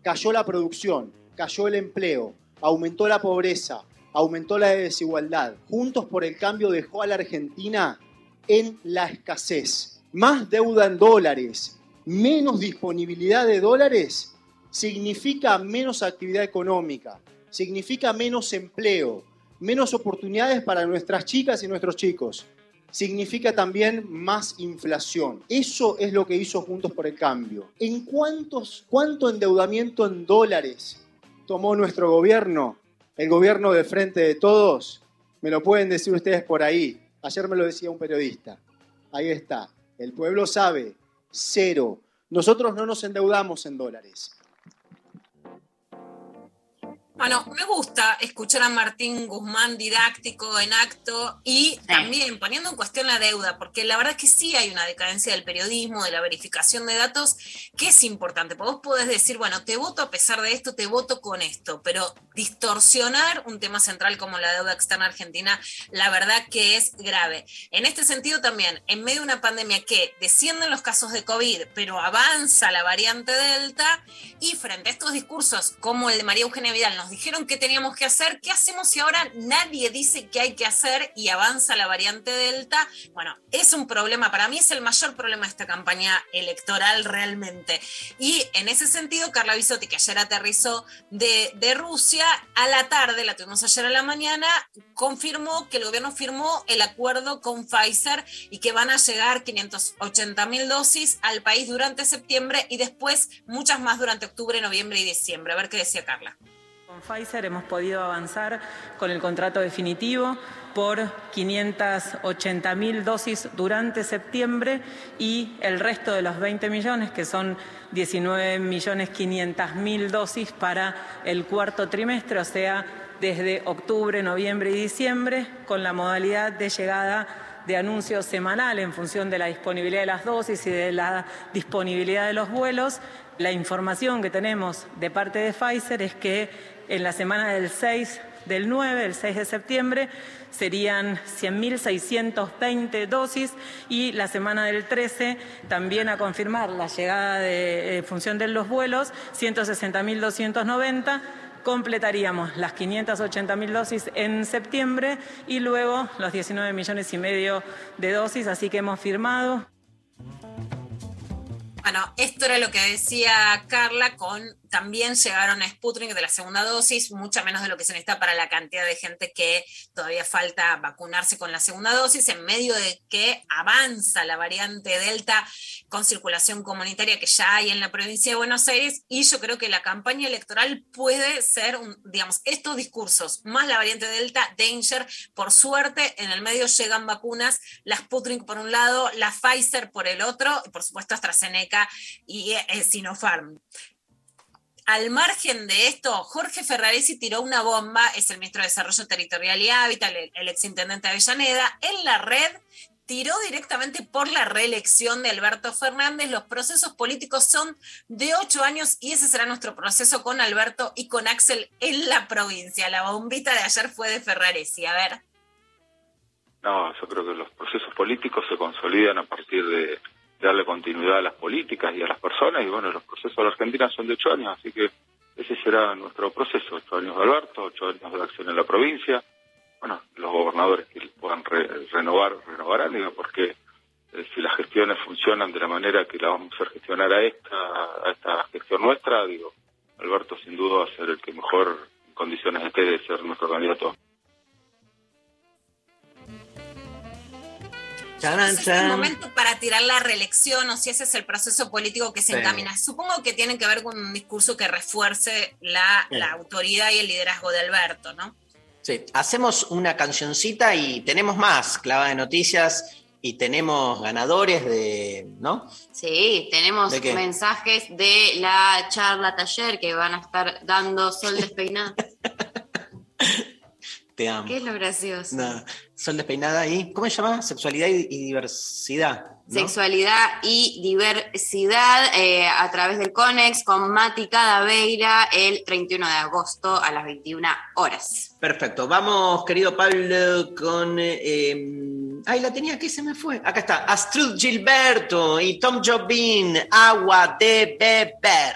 Cayó la producción, cayó el empleo, aumentó la pobreza, aumentó la desigualdad. Juntos por el cambio dejó a la Argentina en la escasez. Más deuda en dólares, menos disponibilidad de dólares, significa menos actividad económica, significa menos empleo, menos oportunidades para nuestras chicas y nuestros chicos. Significa también más inflación. Eso es lo que hizo Juntos por el Cambio. ¿En cuántos, cuánto endeudamiento en dólares tomó nuestro gobierno? El gobierno de frente de todos. Me lo pueden decir ustedes por ahí. Ayer me lo decía un periodista. Ahí está. El pueblo sabe. Cero. Nosotros no nos endeudamos en dólares. Bueno, me gusta escuchar a Martín Guzmán didáctico en acto y también poniendo en cuestión la deuda, porque la verdad es que sí hay una decadencia del periodismo, de la verificación de datos, que es importante. Porque vos podés decir, bueno, te voto a pesar de esto, te voto con esto, pero distorsionar un tema central como la deuda externa argentina, la verdad que es grave. En este sentido también, en medio de una pandemia que descienden los casos de COVID, pero avanza la variante Delta, y frente a estos discursos como el de María Eugenia Vidal, nos dijeron que teníamos que hacer, ¿qué hacemos si ahora nadie dice qué hay que hacer y avanza la variante Delta? Bueno, es un problema, para mí es el mayor problema de esta campaña electoral realmente. Y en ese sentido, Carla Bisotti, que ayer aterrizó de, de Rusia, a la tarde, la tuvimos ayer a la mañana, confirmó que el gobierno firmó el acuerdo con Pfizer y que van a llegar 580 mil dosis al país durante septiembre y después muchas más durante octubre, noviembre y diciembre. A ver qué decía Carla. Con Pfizer hemos podido avanzar con el contrato definitivo por 580 mil dosis durante septiembre y el resto de los 20 millones, que son 19 millones 500 mil dosis para el cuarto trimestre, o sea, desde octubre, noviembre y diciembre, con la modalidad de llegada de anuncio semanal en función de la disponibilidad de las dosis y de la disponibilidad de los vuelos. La información que tenemos de parte de Pfizer es que en la semana del 6 del 9, el 6 de septiembre, serían 100.620 dosis y la semana del 13 también a confirmar la llegada de en función de los vuelos, 160.290 completaríamos las 580.000 dosis en septiembre y luego los 19 millones y medio de dosis, así que hemos firmado. Bueno, esto era lo que decía Carla, con también llegaron a Sputnik de la segunda dosis, mucha menos de lo que se necesita para la cantidad de gente que todavía falta vacunarse con la segunda dosis, en medio de que avanza la variante Delta con circulación comunitaria que ya hay en la provincia de Buenos Aires, y yo creo que la campaña electoral puede ser, un, digamos, estos discursos, más la variante Delta, Danger, por suerte, en el medio llegan vacunas, la Sputnik por un lado, la Pfizer por el otro, y por supuesto AstraZeneca y eh, Sinopharm al margen de esto, Jorge Ferraresi tiró una bomba, es el ministro de Desarrollo Territorial y Hábitat, el, el exintendente de Avellaneda, en la red tiró directamente por la reelección de Alberto Fernández. Los procesos políticos son de ocho años y ese será nuestro proceso con Alberto y con Axel en la provincia. La bombita de ayer fue de Ferraresi. A ver. No, yo creo que los procesos políticos se consolidan a partir de darle continuidad a las políticas y a las personas. Y bueno, los procesos de la Argentina son de ocho años, así que ese será nuestro proceso. Ocho años de Alberto, ocho años de acción en la provincia. Bueno, los gobernadores que puedan re- renovar, renovarán, digo, porque eh, si las gestiones funcionan de la manera que la vamos a gestionar a esta, a esta gestión nuestra, digo, Alberto sin duda va a ser el que mejor en condiciones esté de ser nuestro candidato. Charan, Ese es el momento para tirar la reelección o si ese es el proceso político que se Sí. encamina. Supongo que tiene que ver con un discurso que refuerce la, Sí. la autoridad y el liderazgo de Alberto, ¿no? Sí, hacemos una cancioncita y tenemos más, clava de noticias, y tenemos ganadores de, ¿no? Sí, tenemos mensajes de la charla taller que van a estar dando Sol Despeinada. Te amo. ¿Qué es lo gracioso? No, Sol despeinada y, ¿cómo se llama? Sexualidad y, y diversidad. ¿no? Sexualidad y diversidad eh, a través del CONEX con Mati Cadaveira el 31 de agosto a las 21 horas. Perfecto. Vamos, querido Pablo, con. eh, eh, ay, la tenía que se me fue. Acá está. Astrud Gilberto y Tom Jobim, Agua de Beber.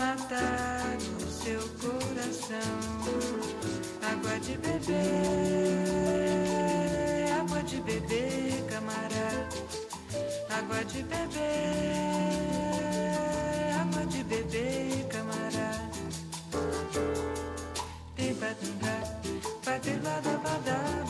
matar o seu coração. Água de beber, água de beber, camarada. Água de beber, água de beber, camarada. Tibatunda, bateladabadaba, tibatunda,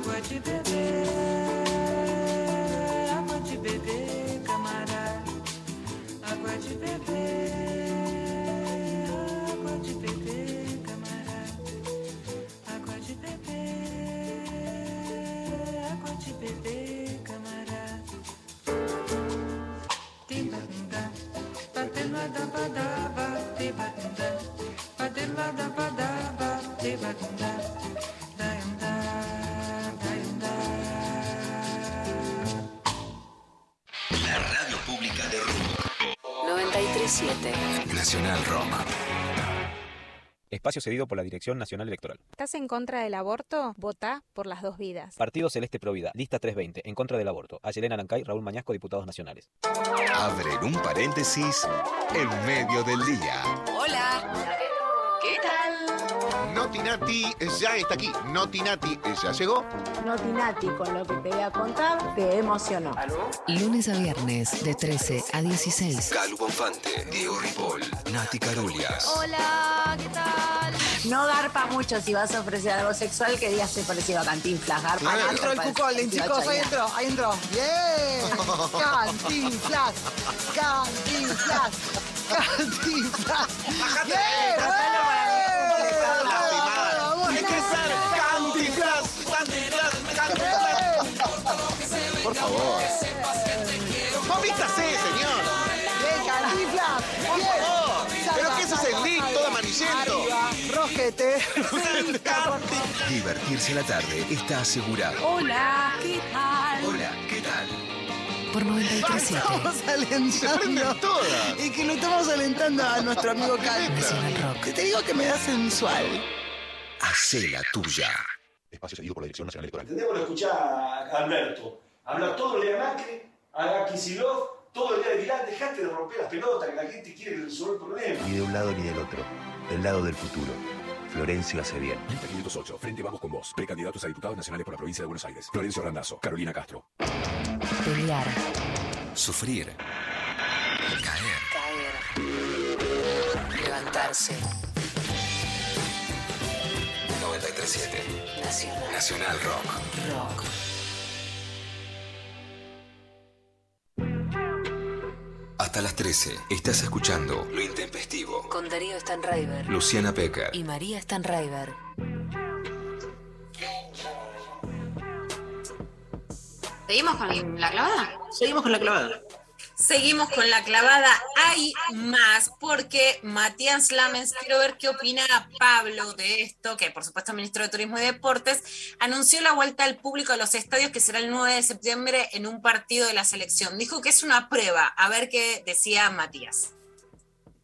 Água de beber, Nacional Roma. Espacio cedido por la Dirección Nacional Electoral. ¿Estás en contra del aborto? Vota por las dos vidas. Partido Celeste Provida, lista 320, en contra del aborto. Ayelena Lancay, Raúl Mañasco, diputados nacionales. Abren un paréntesis en medio del día. Hola. ¿Qué tal? Notinati ya está aquí. Notinati ya llegó. Notinati, con lo que te voy a contar, te emocionó. Lunes a viernes de 13 a 16. Calu Bonfante, Diego Ripoll, Nati Carulias. Hola, ¿qué tal? No garpa mucho si vas a ofrecer algo sexual que digas te parecido a Cantinflas. Garpa. Claro. nada, Entró el cucolín, chicos, ahí entró, ahí entró. ¡Bien! ¡Cantinflas! ¡Cantinflas! ¡Cantinflas! ¡Bien! Favor. ¡Vomitase, señor! ¡Bien! ¡Bien! ¿Pero qué es ese link todo amarillento? Rojete. Divertirse a la tarde está asegurado. Hola, ¿qué tal? Hola, ¿qué tal? Por 93.7. Estamos alentando. Y que lo estamos alentando a nuestro amigo Cal. Nacional Rock. Que te digo que me da sensual. Hacé la tuya. Espacio cedido por la Dirección Nacional Electoral. Tendríamos que escuchar a Alberto hablar todo el día de Macri, a Kicillof, todo el día de Milán. Dejate de romper las pelotas, que la gente quiere resolver el problema. Ni de un lado ni del otro. Del lado del futuro. Florencio hace bien. Lista 508, Frente Vamos con Vos. Precandidatos a diputados nacionales por la provincia de Buenos Aires. Florencio Randazzo, Carolina Castro. Pelear. Sufrir. Caer. Caer. Levantarse. 93.7. Nacional. Nacional Rock. Rock. Hasta las 13 estás escuchando Lo Intempestivo. Con Darío Stanraiver. Luciana Pecker. Y María Stanraiver. ¿Seguimos con la clavada? Seguimos con la clavada. Seguimos con la clavada. Hay más, porque Matías Lamens, quiero ver qué opina Pablo de esto, que por supuesto ministro de Turismo y Deportes, anunció la vuelta al público a los estadios, que será el 9 de septiembre en un partido de la selección. Dijo que es una prueba. A ver qué decía Matías.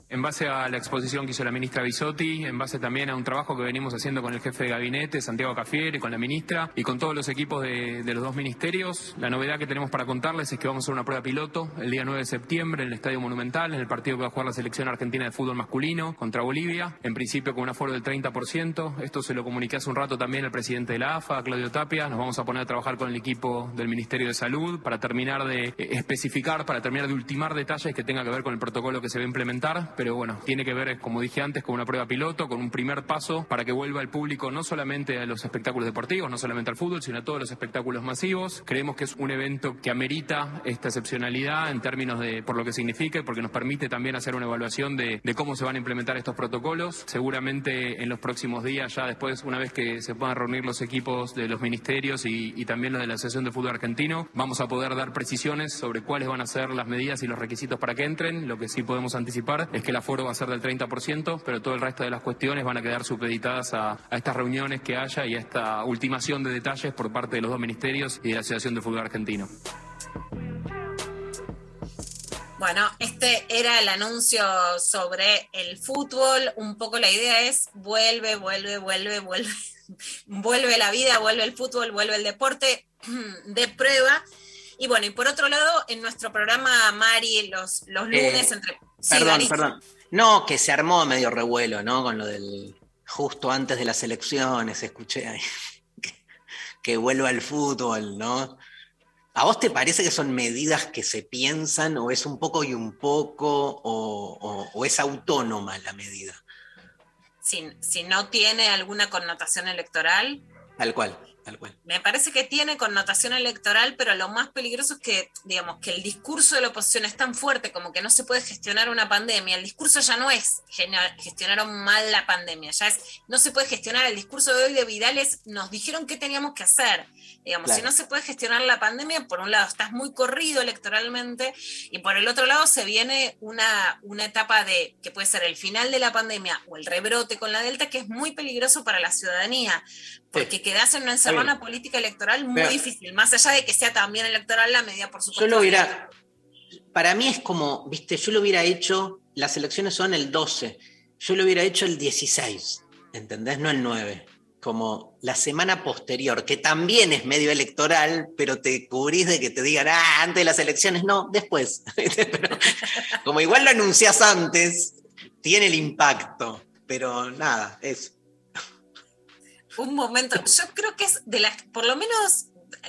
En base a la exposición que hizo la ministra Bisotti, en base también a un trabajo que venimos haciendo con el jefe de gabinete, Santiago Cafiere, con la ministra y con todos los equipos de, los dos ministerios, la novedad que tenemos para contarles es que vamos a hacer una prueba piloto el día 9 de septiembre en el Estadio Monumental, en el partido que va a jugar la selección argentina de fútbol masculino contra Bolivia, en principio con un aforo del 30%. Esto se lo comuniqué hace un rato también al presidente de la AFA, Claudio Tapia. Nos vamos a poner a trabajar con el equipo del Ministerio de Salud para terminar de eh, especificar, para terminar de ultimar detalles que tengan que ver con el protocolo que se va a implementar, pero bueno, tiene que ver, como dije antes, con una prueba piloto, con un primer paso para que vuelva el público no solamente a los espectáculos deportivos, no solamente al fútbol, sino a todos los espectáculos masivos. Creemos que es un evento que amerita esta excepcionalidad en términos de por lo que significa porque nos permite también hacer una evaluación de, de cómo se van a implementar estos protocolos. Seguramente en los próximos días, ya después, una vez que se puedan reunir los equipos de los ministerios y, y también los de la Asociación de Fútbol Argentino, vamos a poder dar precisiones sobre cuáles van a ser las medidas y los requisitos para que entren. Lo que sí podemos anticipar es que el aforo va a ser del 30%, pero todo el resto de las cuestiones van a quedar supeditadas a, a estas reuniones que haya y a esta ultimación de detalles por parte de los dos ministerios y de la Asociación de Fútbol Argentino. Bueno, este era el anuncio sobre el fútbol. Un poco la idea es vuelve, vuelve, vuelve, vuelve. Vuelve la vida, vuelve el fútbol, vuelve el deporte de prueba. Y bueno, y por otro lado, en nuestro programa, Mari, los, los lunes Eh, entre... Perdón, perdón. No, que se armó medio revuelo, ¿no? Con lo del. Justo antes de las elecciones, escuché ahí. Que, que vuelva el fútbol, ¿no? ¿A vos te parece que son medidas que se piensan o es un poco y un poco o, o- o es autónoma la medida? Si, si no tiene alguna connotación electoral, Tal cual, Me parece que tiene connotación electoral, pero lo más peligroso es que, digamos, que el discurso de la oposición es tan fuerte como que no se puede gestionar una pandemia. El discurso ya no es gestionaron mal la pandemia, ya es no se puede gestionar. El discurso de hoy de Vidal es nos dijeron qué teníamos que hacer. Digamos, Claro. si no se puede gestionar la pandemia, por un lado estás muy corrido electoralmente y por el otro lado se viene una, una etapa de que puede ser el final de la pandemia o el rebrote con la Delta que es muy peligroso para la ciudadanía porque quedás en una encerrona política electoral muy Pero- difícil, más allá de que sea también electoral la medida, por supuesto. Yo lo hubiera. Para mí es como, viste, yo lo hubiera hecho. Las elecciones son el 12. Yo lo hubiera hecho el 16. ¿Entendés? No el 9. Como la semana posterior, que también es medio electoral, pero te cubrís de que te digan, ah, antes de las elecciones, no, después. Como igual lo anunciás antes, tiene el impacto. Pero nada, es. Un momento, yo creo que es de las, por lo menos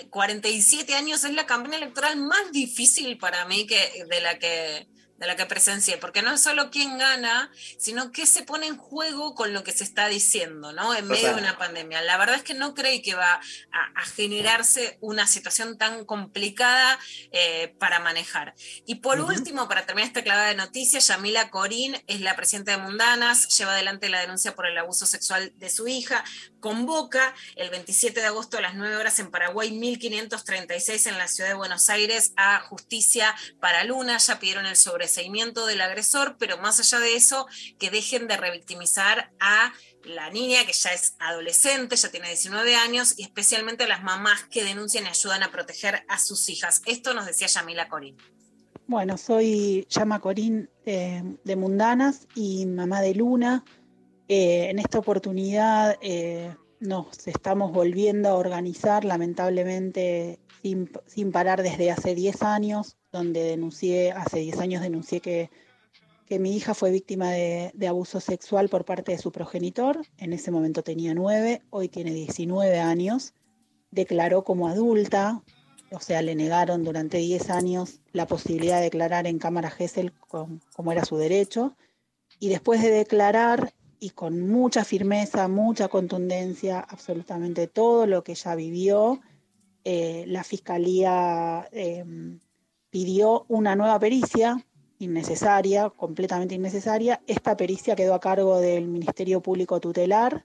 47 años es la campaña electoral más difícil para mí que de la que de la que presencié, porque no es solo quién gana, sino qué se pone en juego con lo que se está diciendo, ¿no? En medio de una pandemia. La verdad es que no creí que va a, a generarse una situación tan complicada eh, para manejar. Y por último, para terminar esta clavada de noticias, Yamila Corín es la presidenta de Mundanas, lleva adelante la denuncia por el abuso sexual de su hija, convoca el 27 de agosto a las 9 horas en Paraguay, 1536 en la ciudad de Buenos Aires, a Justicia para Luna, ya pidieron el sobreseimiento del agresor, pero más allá de eso, que dejen de revictimizar a la niña que ya es adolescente, ya tiene 19 años, y especialmente a las mamás que denuncian y ayudan a proteger a sus hijas. Esto nos decía Yamila Corín. Bueno, soy Llama Corín eh, de Mundanas y mamá de Luna. Eh, en esta oportunidad eh, nos estamos volviendo a organizar, lamentablemente sin, sin parar desde hace 10 años, donde denuncié, hace 10 años denuncié que, que mi hija fue víctima de, abuso sexual por parte de su progenitor. En ese momento tenía 9, hoy tiene 19 años. Declaró como adulta, o sea, le negaron durante 10 años la posibilidad de declarar en Cámara Gesell como era su derecho. Y después de declarar, y con mucha firmeza, mucha contundencia, absolutamente todo lo que ella vivió, eh, la Fiscalía eh, pidió una nueva pericia innecesaria, completamente innecesaria. Esta pericia quedó a cargo del Ministerio Público Tutelar,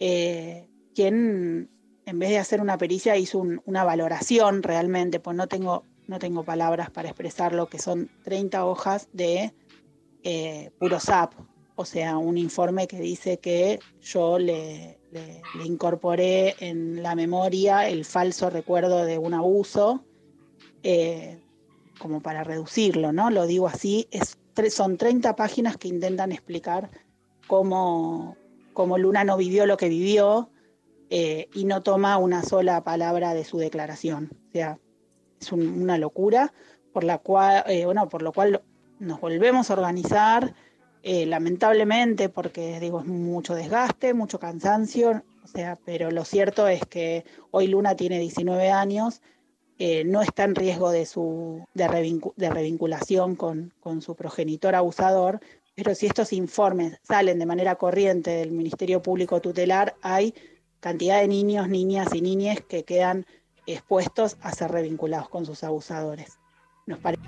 eh, quien en vez de hacer una pericia hizo un- una valoración realmente, pues no tengo, no tengo palabras para expresar lo que son 30 hojas de eh, puro SAP, o sea, un informe que dice que yo le, incorporé en la memoria el falso recuerdo de un abuso, eh, como para reducirlo, ¿no? Lo digo así, son 30 páginas que intentan explicar cómo, cómo Luna no vivió lo que vivió eh, y no toma una sola palabra de su declaración. O sea, es un- una locura por la cual, eh, bueno, por lo cual nos volvemos a organizar, eh, lamentablemente, porque digo, es mucho desgaste, mucho cansancio, o sea, pero lo cierto es que hoy Luna tiene 19 años, eh, no está en riesgo de su de, de revinculación con, con su progenitor abusador, pero si estos informes salen de manera corriente del Ministerio Público Tutelar, hay cantidad de niños, niñas y niñas que quedan expuestos a ser revinculados con sus abusadores. Nos parece.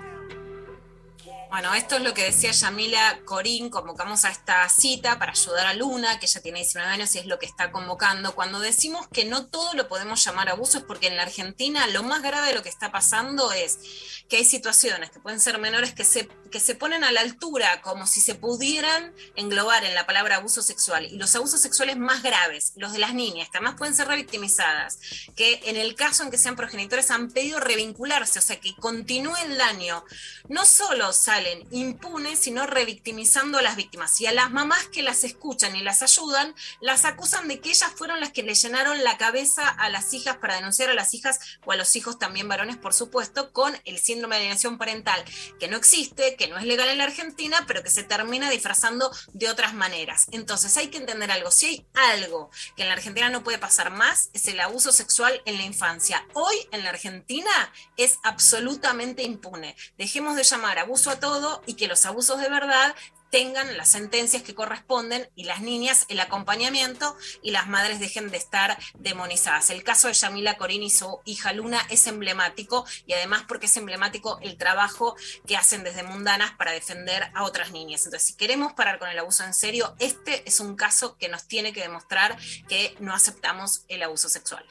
Bueno, esto es lo que decía Yamila Corín, convocamos a esta cita para ayudar a Luna, que ella tiene 19 años y es lo que está convocando. Cuando decimos que no todo lo podemos llamar abuso es porque en la Argentina lo más grave de lo que está pasando es que hay situaciones que pueden ser menores que se, que se ponen a la altura como si se pudieran englobar en la palabra abuso sexual. Y los abusos sexuales más graves, los de las niñas, que además pueden ser revictimizadas, que en el caso en que sean progenitores han pedido revincularse, o sea, que continúe el daño, no solo salen impunes, sino revictimizando a las víctimas. Y a las mamás que las escuchan y las ayudan, las acusan de que ellas fueron las que le llenaron la cabeza a las hijas para denunciar a las hijas o a los hijos también varones, por supuesto, con el síndrome de alienación parental, que no existe, que no es legal en la Argentina, pero que se termina disfrazando de otras maneras. Entonces hay que entender algo. Si hay algo que en la Argentina no puede pasar más, es el abuso sexual en la infancia. Hoy en la Argentina es absolutamente impune. Dejemos de llamar abuso a todo y que los abusos de verdad tengan las sentencias que corresponden y las niñas el acompañamiento y las madres dejen de estar demonizadas. El caso de Yamila Corín y su hija Luna es emblemático y además porque es emblemático el trabajo que hacen desde Mundanas para defender a otras niñas. Entonces, si queremos parar con el abuso en serio, este es un caso que nos tiene que demostrar que no aceptamos el abuso sexual.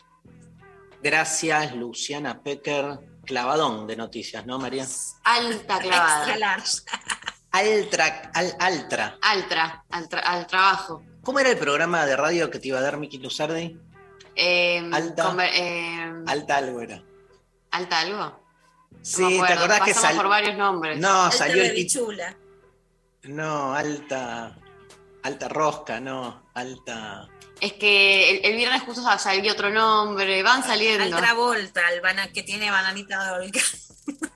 Gracias, Luciana Pecker. Clavadón de noticias, ¿no, María? Alta clavada. Extra large. Altra, al, Altra. Altra, al, tra- al trabajo. ¿Cómo era el programa de radio que te iba a dar Miki Luzardi? Eh, Alta. eh, Alta algo era. ¿Alta algo? Sí, ¿te acordás que pasamos sal- por varios nombres. No, Alta salió el bebichula. No, alta. Alta rosca, no. Alta. Es que el, el viernes justo salió otro nombre, van saliendo. Altra Volta, el bana- que tiene bananita de volcán.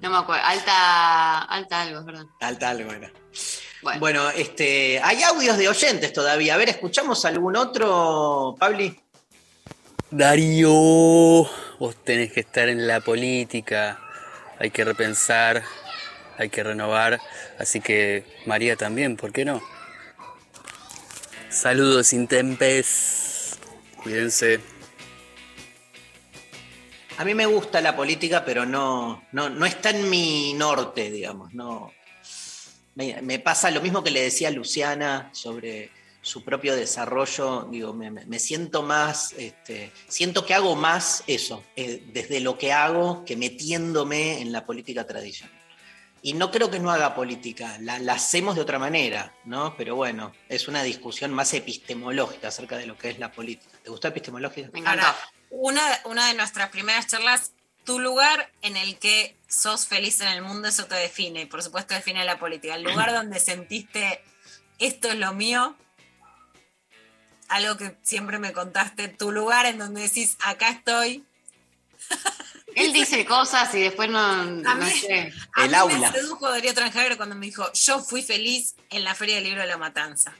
No me acuerdo. Alta, alta algo, es verdad. Alta algo era. Bueno. Bueno, este, hay audios de oyentes todavía. A ver, ¿escuchamos algún otro, Pabli? Darío, vos tenés que estar en la política, hay que repensar, hay que renovar, así que María también, ¿por qué no? Saludos, Intempes, cuídense. A mí me gusta la política, pero no, no, no está en mi norte, digamos. No. Me, pasa lo mismo que le decía Luciana sobre su propio desarrollo. Digo, me siento más, este, siento que hago más eso, eh, desde lo que hago, que metiéndome en la política tradicional. Y no creo que no haga política, la, la hacemos de otra manera, ¿no? Pero bueno, es una discusión más epistemológica acerca de lo que es la política. ¿Te gustó epistemológica? Me encantó. Una, una de nuestras primeras charlas, tu lugar en el que sos feliz en el mundo, eso te define, por supuesto define la política. El lugar donde sentiste esto es lo mío, algo que siempre me contaste, tu lugar en donde decís, acá estoy. Él dice cosas y después no, A no mí- sé. A El mí aula. me sedujo Darío Tranjaero cuando me dijo, yo fui feliz en la Feria del Libro de la Matanza.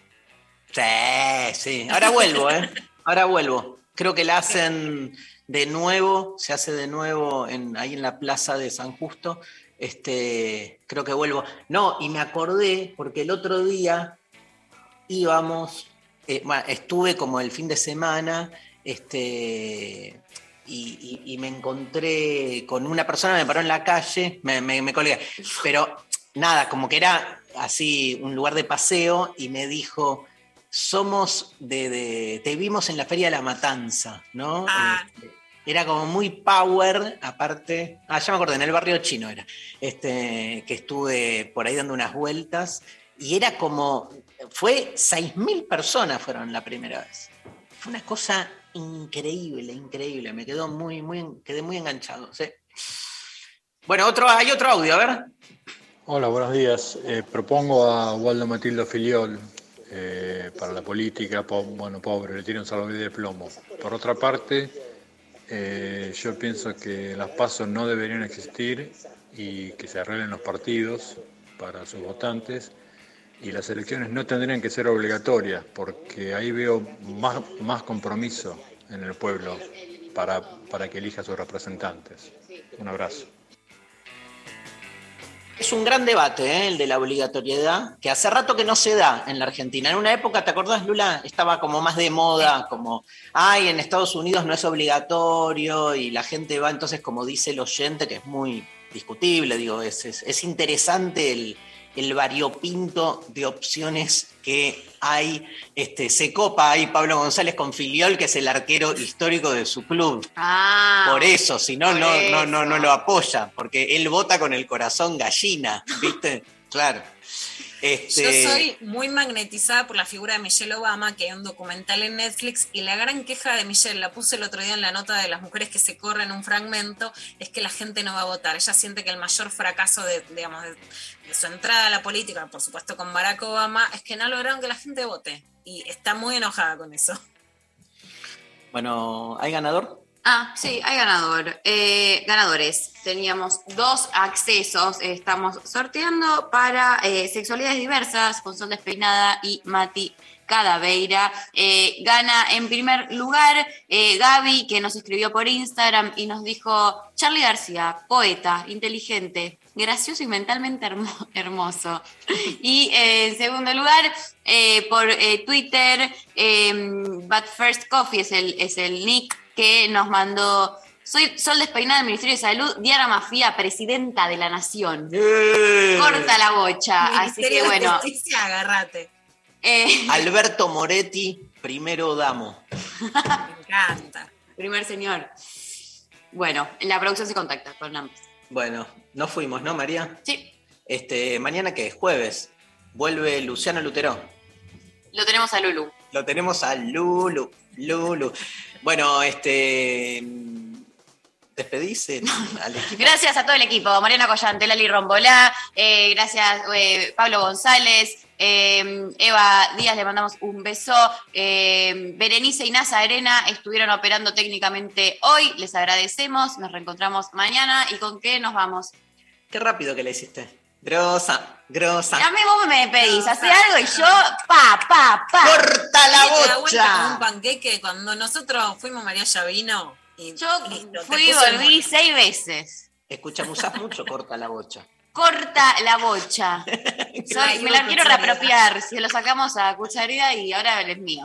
Sí, sí. Ahora vuelvo, ¿eh? Ahora vuelvo. Creo que la hacen de nuevo, se hace de nuevo en, ahí en la plaza de San Justo. Este, creo que vuelvo. No, y me acordé porque el otro día íbamos, eh, bueno, estuve como el fin de semana, este, y, y- y me encontré con una persona, me paró en la calle, me, me, me colgué. Pero nada, como que era así un lugar de paseo y me dijo, somos de, de- te vimos en la Feria de la Matanza, ¿no? Este, era como muy power, aparte, ah, ya me acordé, en el barrio chino era, este, que estuve por ahí dando unas vueltas y era como, fue 6.000 personas fueron la primera vez. Fue una cosa increíble, increíble, me quedó muy, muy, quedé muy enganchado, ¿sí? Bueno, otro, hay otro audio, a ver. Hola, buenos días. Eh, propongo a Waldo Matildo Filiol eh, para la política. po- bueno, pobre, le tiene un salvavidas de plomo. Por otra parte, eh, yo pienso que las pasos no deberían existir y que se arreglen los partidos para sus votantes. Y las elecciones no tendrían que ser obligatorias, porque ahí veo más, más compromiso en el pueblo para, para que elija a sus representantes. Un abrazo. Es un gran debate, ¿eh? el de la obligatoriedad, que hace rato que no se da en la Argentina. En una época, ¿te acordás, Lula? Estaba como más de moda, como, ay, en Estados Unidos no es obligatorio y la gente va, entonces, como dice el oyente, que es muy discutible, digo, es, es, es interesante el, el variopinto de opciones que hay. Este, se copa ahí Pablo González con Filiol, que es el arquero histórico de su club. Ah, Por eso, si no, no, no, no, no lo apoya, porque él vota con el corazón gallina, ¿viste? Claro. Este, Yo soy muy magnetizada por la figura de Michelle Obama, que hay un documental en Netflix, y la gran queja de Michelle, la puse el otro día en la nota de las mujeres que se corren un fragmento, es que la gente no va a votar. Ella siente que el mayor fracaso de, digamos, de, de su entrada a la política, por supuesto con Barack Obama, es que no lograron que la gente vote. Y está muy enojada con eso. Bueno, ¿hay ganador? Ah, sí, hay ganador. Eh, ganadores. Teníamos dos accesos. eh, Estamos sorteando para eh, sexualidades diversas con Sol Despeinada y Mati Cadaveira. Gana en primer lugar Gaby, que nos escribió por Instagram y nos dijo: Charlie García, poeta, inteligente, gracioso y mentalmente hermo- hermoso. Y en segundo lugar, por Twitter, But First Coffee es el, es el nick que nos mandó. Soy Sol Despeinada del Ministerio de Salud, Diana Mafía, presidenta de la Nación. Corta la bocha. Así que de bueno. Justicia, agárrate. eh, Alberto Moretti, primero damo. Me encanta. primer señor. Bueno, la producción se contacta con ambos. Bueno, no fuimos, ¿no, María? Sí. Este, mañana que es jueves, vuelve Luciano Lutero. Lo tenemos a Lulu. Lo tenemos a Lulu, Lulu. Bueno, este. ¿Despedís el- al equipo? Gracias a todo el equipo, Mariana Collante, Lali Rombolá, eh, gracias eh, Pablo González, eh, Eva Díaz, le mandamos un beso, eh, Berenice y Nasa Arena estuvieron operando técnicamente hoy, les agradecemos, nos reencontramos mañana y con qué nos vamos. Qué rápido que le hiciste. Grosa, grosa. A mí vos me pedís, hacer algo y yo, pa, pa, pa. ¡Corta la bocha! como un panqueque. Cuando nosotros fuimos, María ya vino. Y Yo listo, fui y volví mono. seis veces. Escucha, usás mucho, corta la bocha. Corta la bocha. Soy- me la quiero reapropiar. Se lo sacamos a cucharida y ahora él es mío.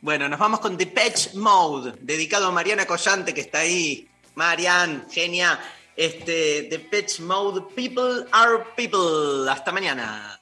Bueno, nos vamos con Depeche Mode, dedicado a Mariana Collante, que está ahí. Marian, genia. Este, Depeche Mode, People are People. Hasta mañana.